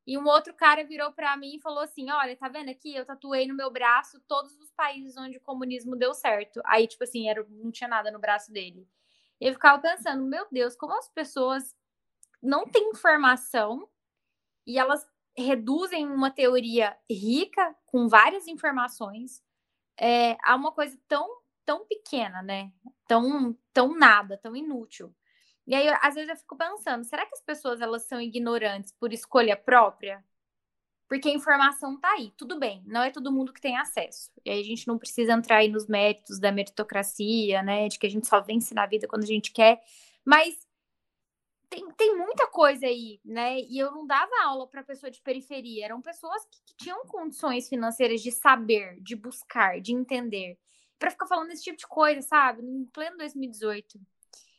E um outro cara virou para mim e falou assim: Olha, tá vendo aqui? Eu tatuei no meu braço todos os países onde o comunismo deu certo. Aí, tipo assim, era, não tinha nada no braço dele. Eu ficava pensando: Meu Deus, como as pessoas não têm informação e elas reduzem uma teoria rica, com várias informações, é, a uma coisa tão, tão pequena, né? Tão, tão nada, tão inútil. E aí, às vezes, eu fico pensando, será que as pessoas elas são ignorantes por escolha própria? Porque a informação tá aí, tudo bem, não é todo mundo que tem acesso. E aí a gente não precisa entrar aí nos méritos da meritocracia, né? De que a gente só vence na vida quando a gente quer. Mas tem, tem muita coisa aí, né? E eu não dava aula para pessoa de periferia, eram pessoas que, que, tinham condições financeiras de saber, de buscar, de entender. Para ficar falando esse tipo de coisa, sabe? Em pleno 2018.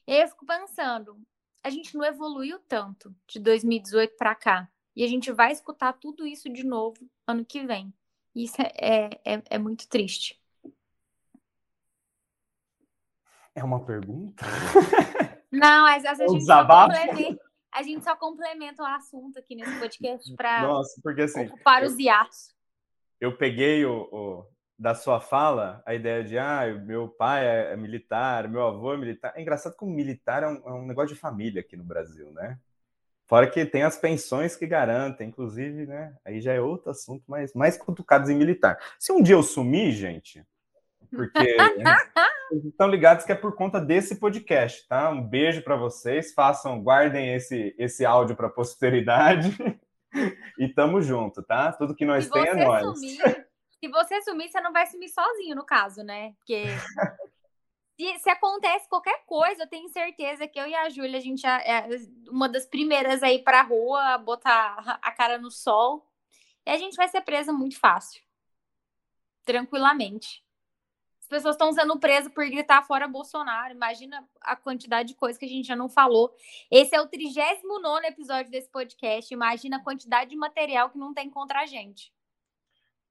E aí eu fico pensando, a gente não evoluiu tanto de 2018 para cá. E a gente vai escutar tudo isso de novo ano que vem. Isso é, é, é, é muito triste. É uma pergunta? Não, mas a, a, gente só complementa, a gente só complementa o assunto aqui nesse podcast para assim, ocupar eu, os hiatos. Eu peguei o, o, da sua fala a ideia de ah, meu pai é, é militar, meu avô é militar. É engraçado como militar é um, é um, negócio de família aqui no Brasil, né? Fora que tem as pensões que garantem, inclusive, né? Aí já é outro assunto, mas mais cutucados em militar. Se um dia eu sumir, gente, porque estão ligados que é por conta desse podcast, tá? Um beijo para vocês, façam, guardem esse esse áudio para posteridade. e tamo junto, tá? Tudo que nós temos é nós. Sumir, se você sumir, você não vai sumir sozinho, no caso, né? Porque se, se, acontece qualquer coisa, eu tenho certeza que eu e a Júlia, a gente é uma das primeiras aí pra rua, botar a cara no sol. E a gente vai ser presa muito fácil. Tranquilamente. As pessoas estão sendo presas por gritar fora Bolsonaro. Imagina a quantidade de coisa que a gente já não falou. Esse é o 39 episódio desse podcast. Imagina a quantidade de material que não tem contra a gente.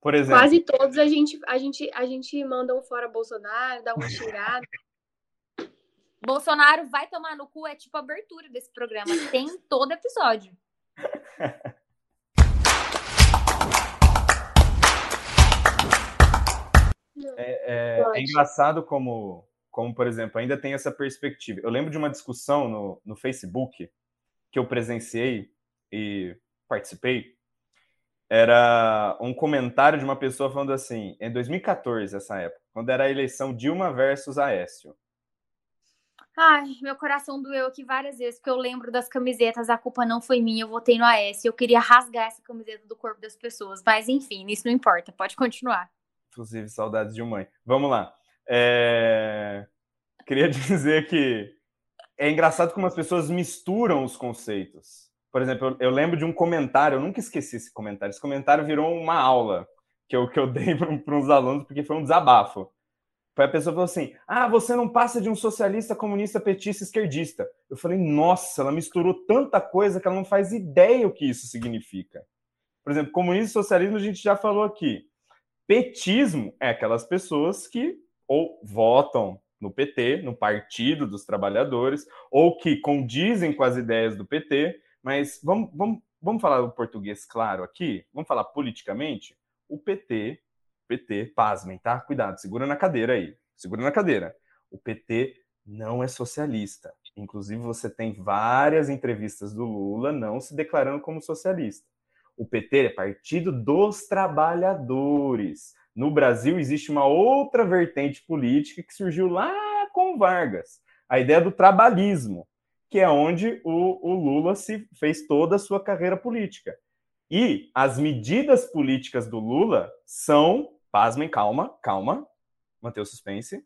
Por exemplo. Quase todos a gente, a gente, a gente manda um fora Bolsonaro, dá uma tirada. Bolsonaro vai tomar no cu, é tipo a abertura desse programa. Tem todo episódio. É, é, é, engraçado como, como, por exemplo, ainda tem essa perspectiva. Eu lembro de uma discussão no, no Facebook que eu presenciei e participei. Era um comentário de uma pessoa falando assim, em 2014, essa época, quando era a eleição Dilma versus Aécio. Ai, meu coração doeu aqui várias vezes, porque eu lembro das camisetas, a culpa não foi minha, eu votei no Aécio, eu queria rasgar essa camiseta do corpo das pessoas, mas enfim, isso não importa, pode continuar. Inclusive, saudades de mãe. Vamos lá. É... Queria dizer que é engraçado como as pessoas misturam os conceitos. Por exemplo, eu, lembro de um comentário, eu nunca esqueci esse comentário. Esse comentário virou uma aula que eu, que eu dei para uns alunos, porque foi um desabafo. Foi a pessoa falou assim: Ah, você não passa de um socialista, comunista, petista, esquerdista. Eu falei: Nossa, ela misturou tanta coisa que ela não faz ideia o que isso significa. Por exemplo, comunismo e socialismo a gente já falou aqui. Petismo é aquelas pessoas que ou votam no PT, no Partido dos Trabalhadores, ou que condizem com as ideias do PT, mas vamos, vamos, vamos falar o português claro aqui? Vamos falar politicamente? O PT, PT, pasmem, tá? Cuidado, segura na cadeira aí, segura na cadeira. O PT não é socialista. Inclusive, você tem várias entrevistas do Lula não se declarando como socialista. O PT é Partido dos Trabalhadores. No Brasil existe uma outra vertente política que surgiu lá com Vargas, a ideia do trabalhismo, que é onde o, o Lula se fez toda a sua carreira política. E as medidas políticas do Lula são, pasmem, calma, calma, manter o suspense,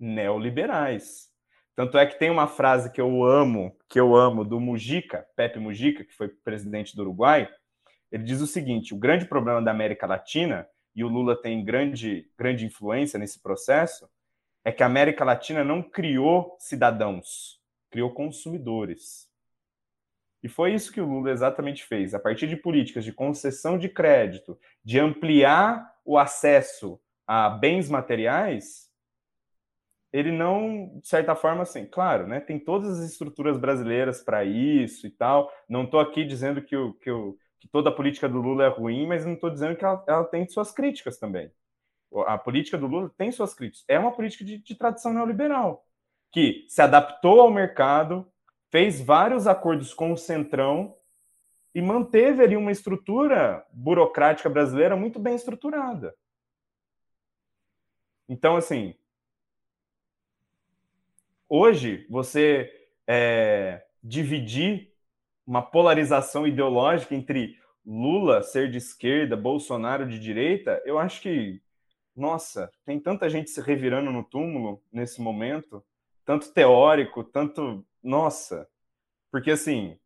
neoliberais. Tanto é que tem uma frase que eu amo, que eu amo, do Mujica, Pepe Mujica, que foi presidente do Uruguai, ele diz o seguinte: o grande problema da América Latina, e o Lula tem grande, grande influência nesse processo, é que a América Latina não criou cidadãos, criou consumidores. E foi isso que o Lula exatamente fez. A partir de políticas de concessão de crédito, de ampliar o acesso a bens materiais, ele não, de certa forma, assim, claro, né, tem todas as estruturas brasileiras para isso e tal. Não estou aqui dizendo que o, que o que toda a política do Lula é ruim, mas não estou dizendo que ela, ela, tem suas críticas também. A política do Lula tem suas críticas. É uma política de, de tradição neoliberal, que se adaptou ao mercado, fez vários acordos com o Centrão e manteve ali uma estrutura burocrática brasileira muito bem estruturada. Então, assim, hoje você é, dividir uma polarização ideológica entre Lula ser de esquerda, Bolsonaro de direita, eu acho que, nossa, tem tanta gente se revirando no túmulo nesse momento, tanto teórico, tanto. Nossa, porque assim.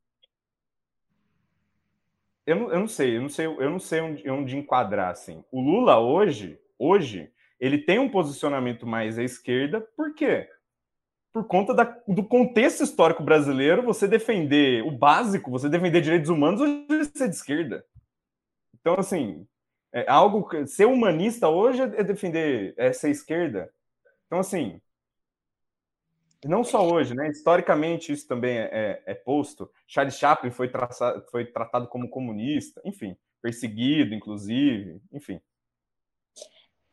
Eu não, eu não sei, eu não sei, eu não sei onde, onde enquadrar assim. O Lula hoje, hoje, ele tem um posicionamento mais à esquerda, por quê? por conta da, do contexto histórico brasileiro, você defender o básico, você defender direitos humanos, hoje é ser de esquerda. Então, assim, é algo ser humanista hoje é defender é ser esquerda. Então, assim, não só hoje, né? Historicamente isso também é, é, é posto. Charles Chaplin foi, traçado, foi tratado como comunista, enfim, perseguido, inclusive, enfim.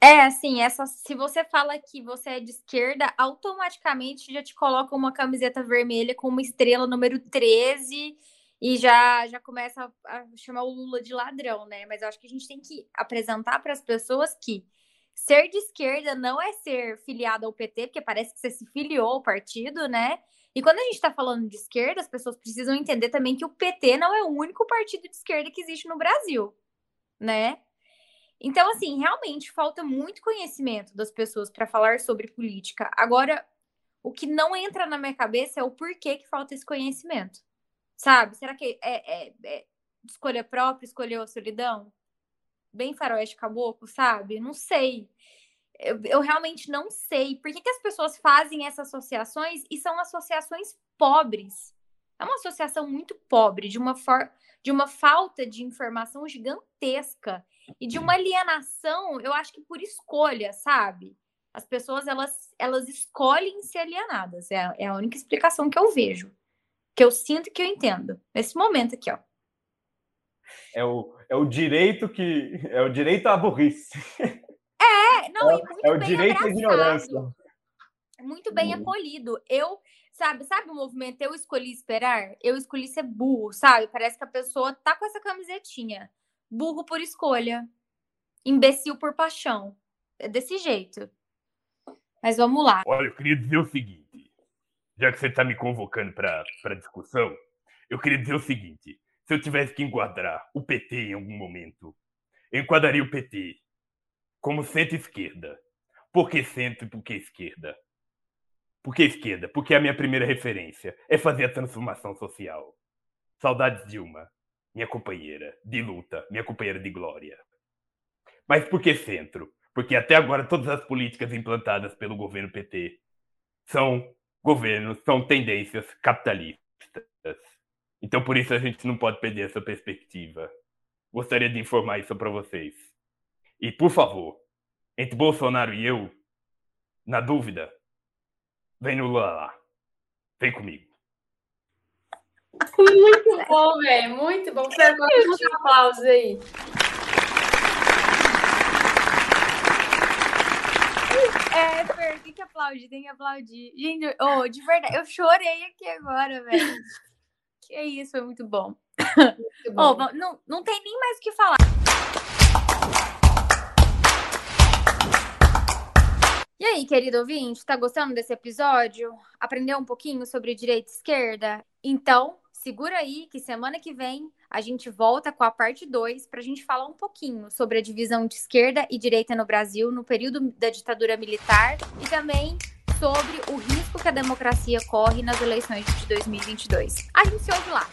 É, assim, essa, se você fala que você é de esquerda, automaticamente já te coloca uma camiseta vermelha com uma estrela número 13 e já, já começa a chamar o Lula de ladrão, né? Mas eu acho que a gente tem que apresentar para as pessoas que ser de esquerda não é ser filiado ao PT, porque parece que você se filiou ao partido, né? E quando a gente está falando de esquerda, as pessoas precisam entender também que o PT não é o único partido de esquerda que existe no Brasil, né? Então, assim, realmente falta muito conhecimento das pessoas para falar sobre política. Agora, o que não entra na minha cabeça é o porquê que falta esse conhecimento. Sabe? Será que é, é, é escolha própria, escolheu a solidão? Bem faroeste caboclo, sabe? Não sei. Eu, eu realmente não sei. Por que, que as pessoas fazem essas associações e são associações pobres? É uma associação muito pobre, de uma, for... de uma falta de informação gigantesca e de uma alienação, eu acho que por escolha, sabe? As pessoas, elas, elas escolhem ser alienadas. É, é a única explicação que eu vejo. Que eu sinto que eu entendo. Nesse momento aqui, ó. É o, é o direito que... É o direito à burrice. É, não, é, e muito é o bem direito à abraçado. ignorância. Muito bem Uhum. acolhido. Eu, sabe, sabe o movimento Eu Escolhi Esperar? Eu escolhi ser burro, sabe? Parece que a pessoa tá com essa camisetinha. Burro por escolha. Imbecil por paixão. É desse jeito. Mas vamos lá. Olha, eu queria dizer o seguinte. Já que você está me convocando para discussão, eu queria dizer o seguinte. Se eu tivesse que enquadrar o PT em algum momento, eu enquadraria o PT como centro-esquerda. Por que centro e por que esquerda? Por que esquerda? Porque a minha primeira referência é fazer a transformação social. Saudades Dilma, minha companheira de luta, minha companheira de glória. Mas por que centro? Porque até agora todas as políticas implantadas pelo governo PT são governos, são tendências capitalistas. Então por isso a gente não pode perder essa perspectiva. Gostaria de informar isso para vocês. E por favor, entre Bolsonaro e eu, na dúvida, vem no Lula lá. Vem comigo. Muito bom, velho. Muito bom. Você agora um aplausos aí. É, Fer, tem que aplaudir, tem que aplaudir. Gente, oh, de verdade, eu chorei aqui agora, velho. Que isso, foi muito bom. Muito bom. Oh, não, não tem nem mais o que falar. E aí, querido ouvinte, tá gostando desse episódio? Aprendeu um pouquinho sobre direita e esquerda? Então, segura aí que semana que vem a gente volta com a parte 2 para a gente falar um pouquinho sobre a divisão de esquerda e direita no Brasil no período da ditadura militar e também sobre o risco que a democracia corre nas eleições de 2022. A gente se ouve lá.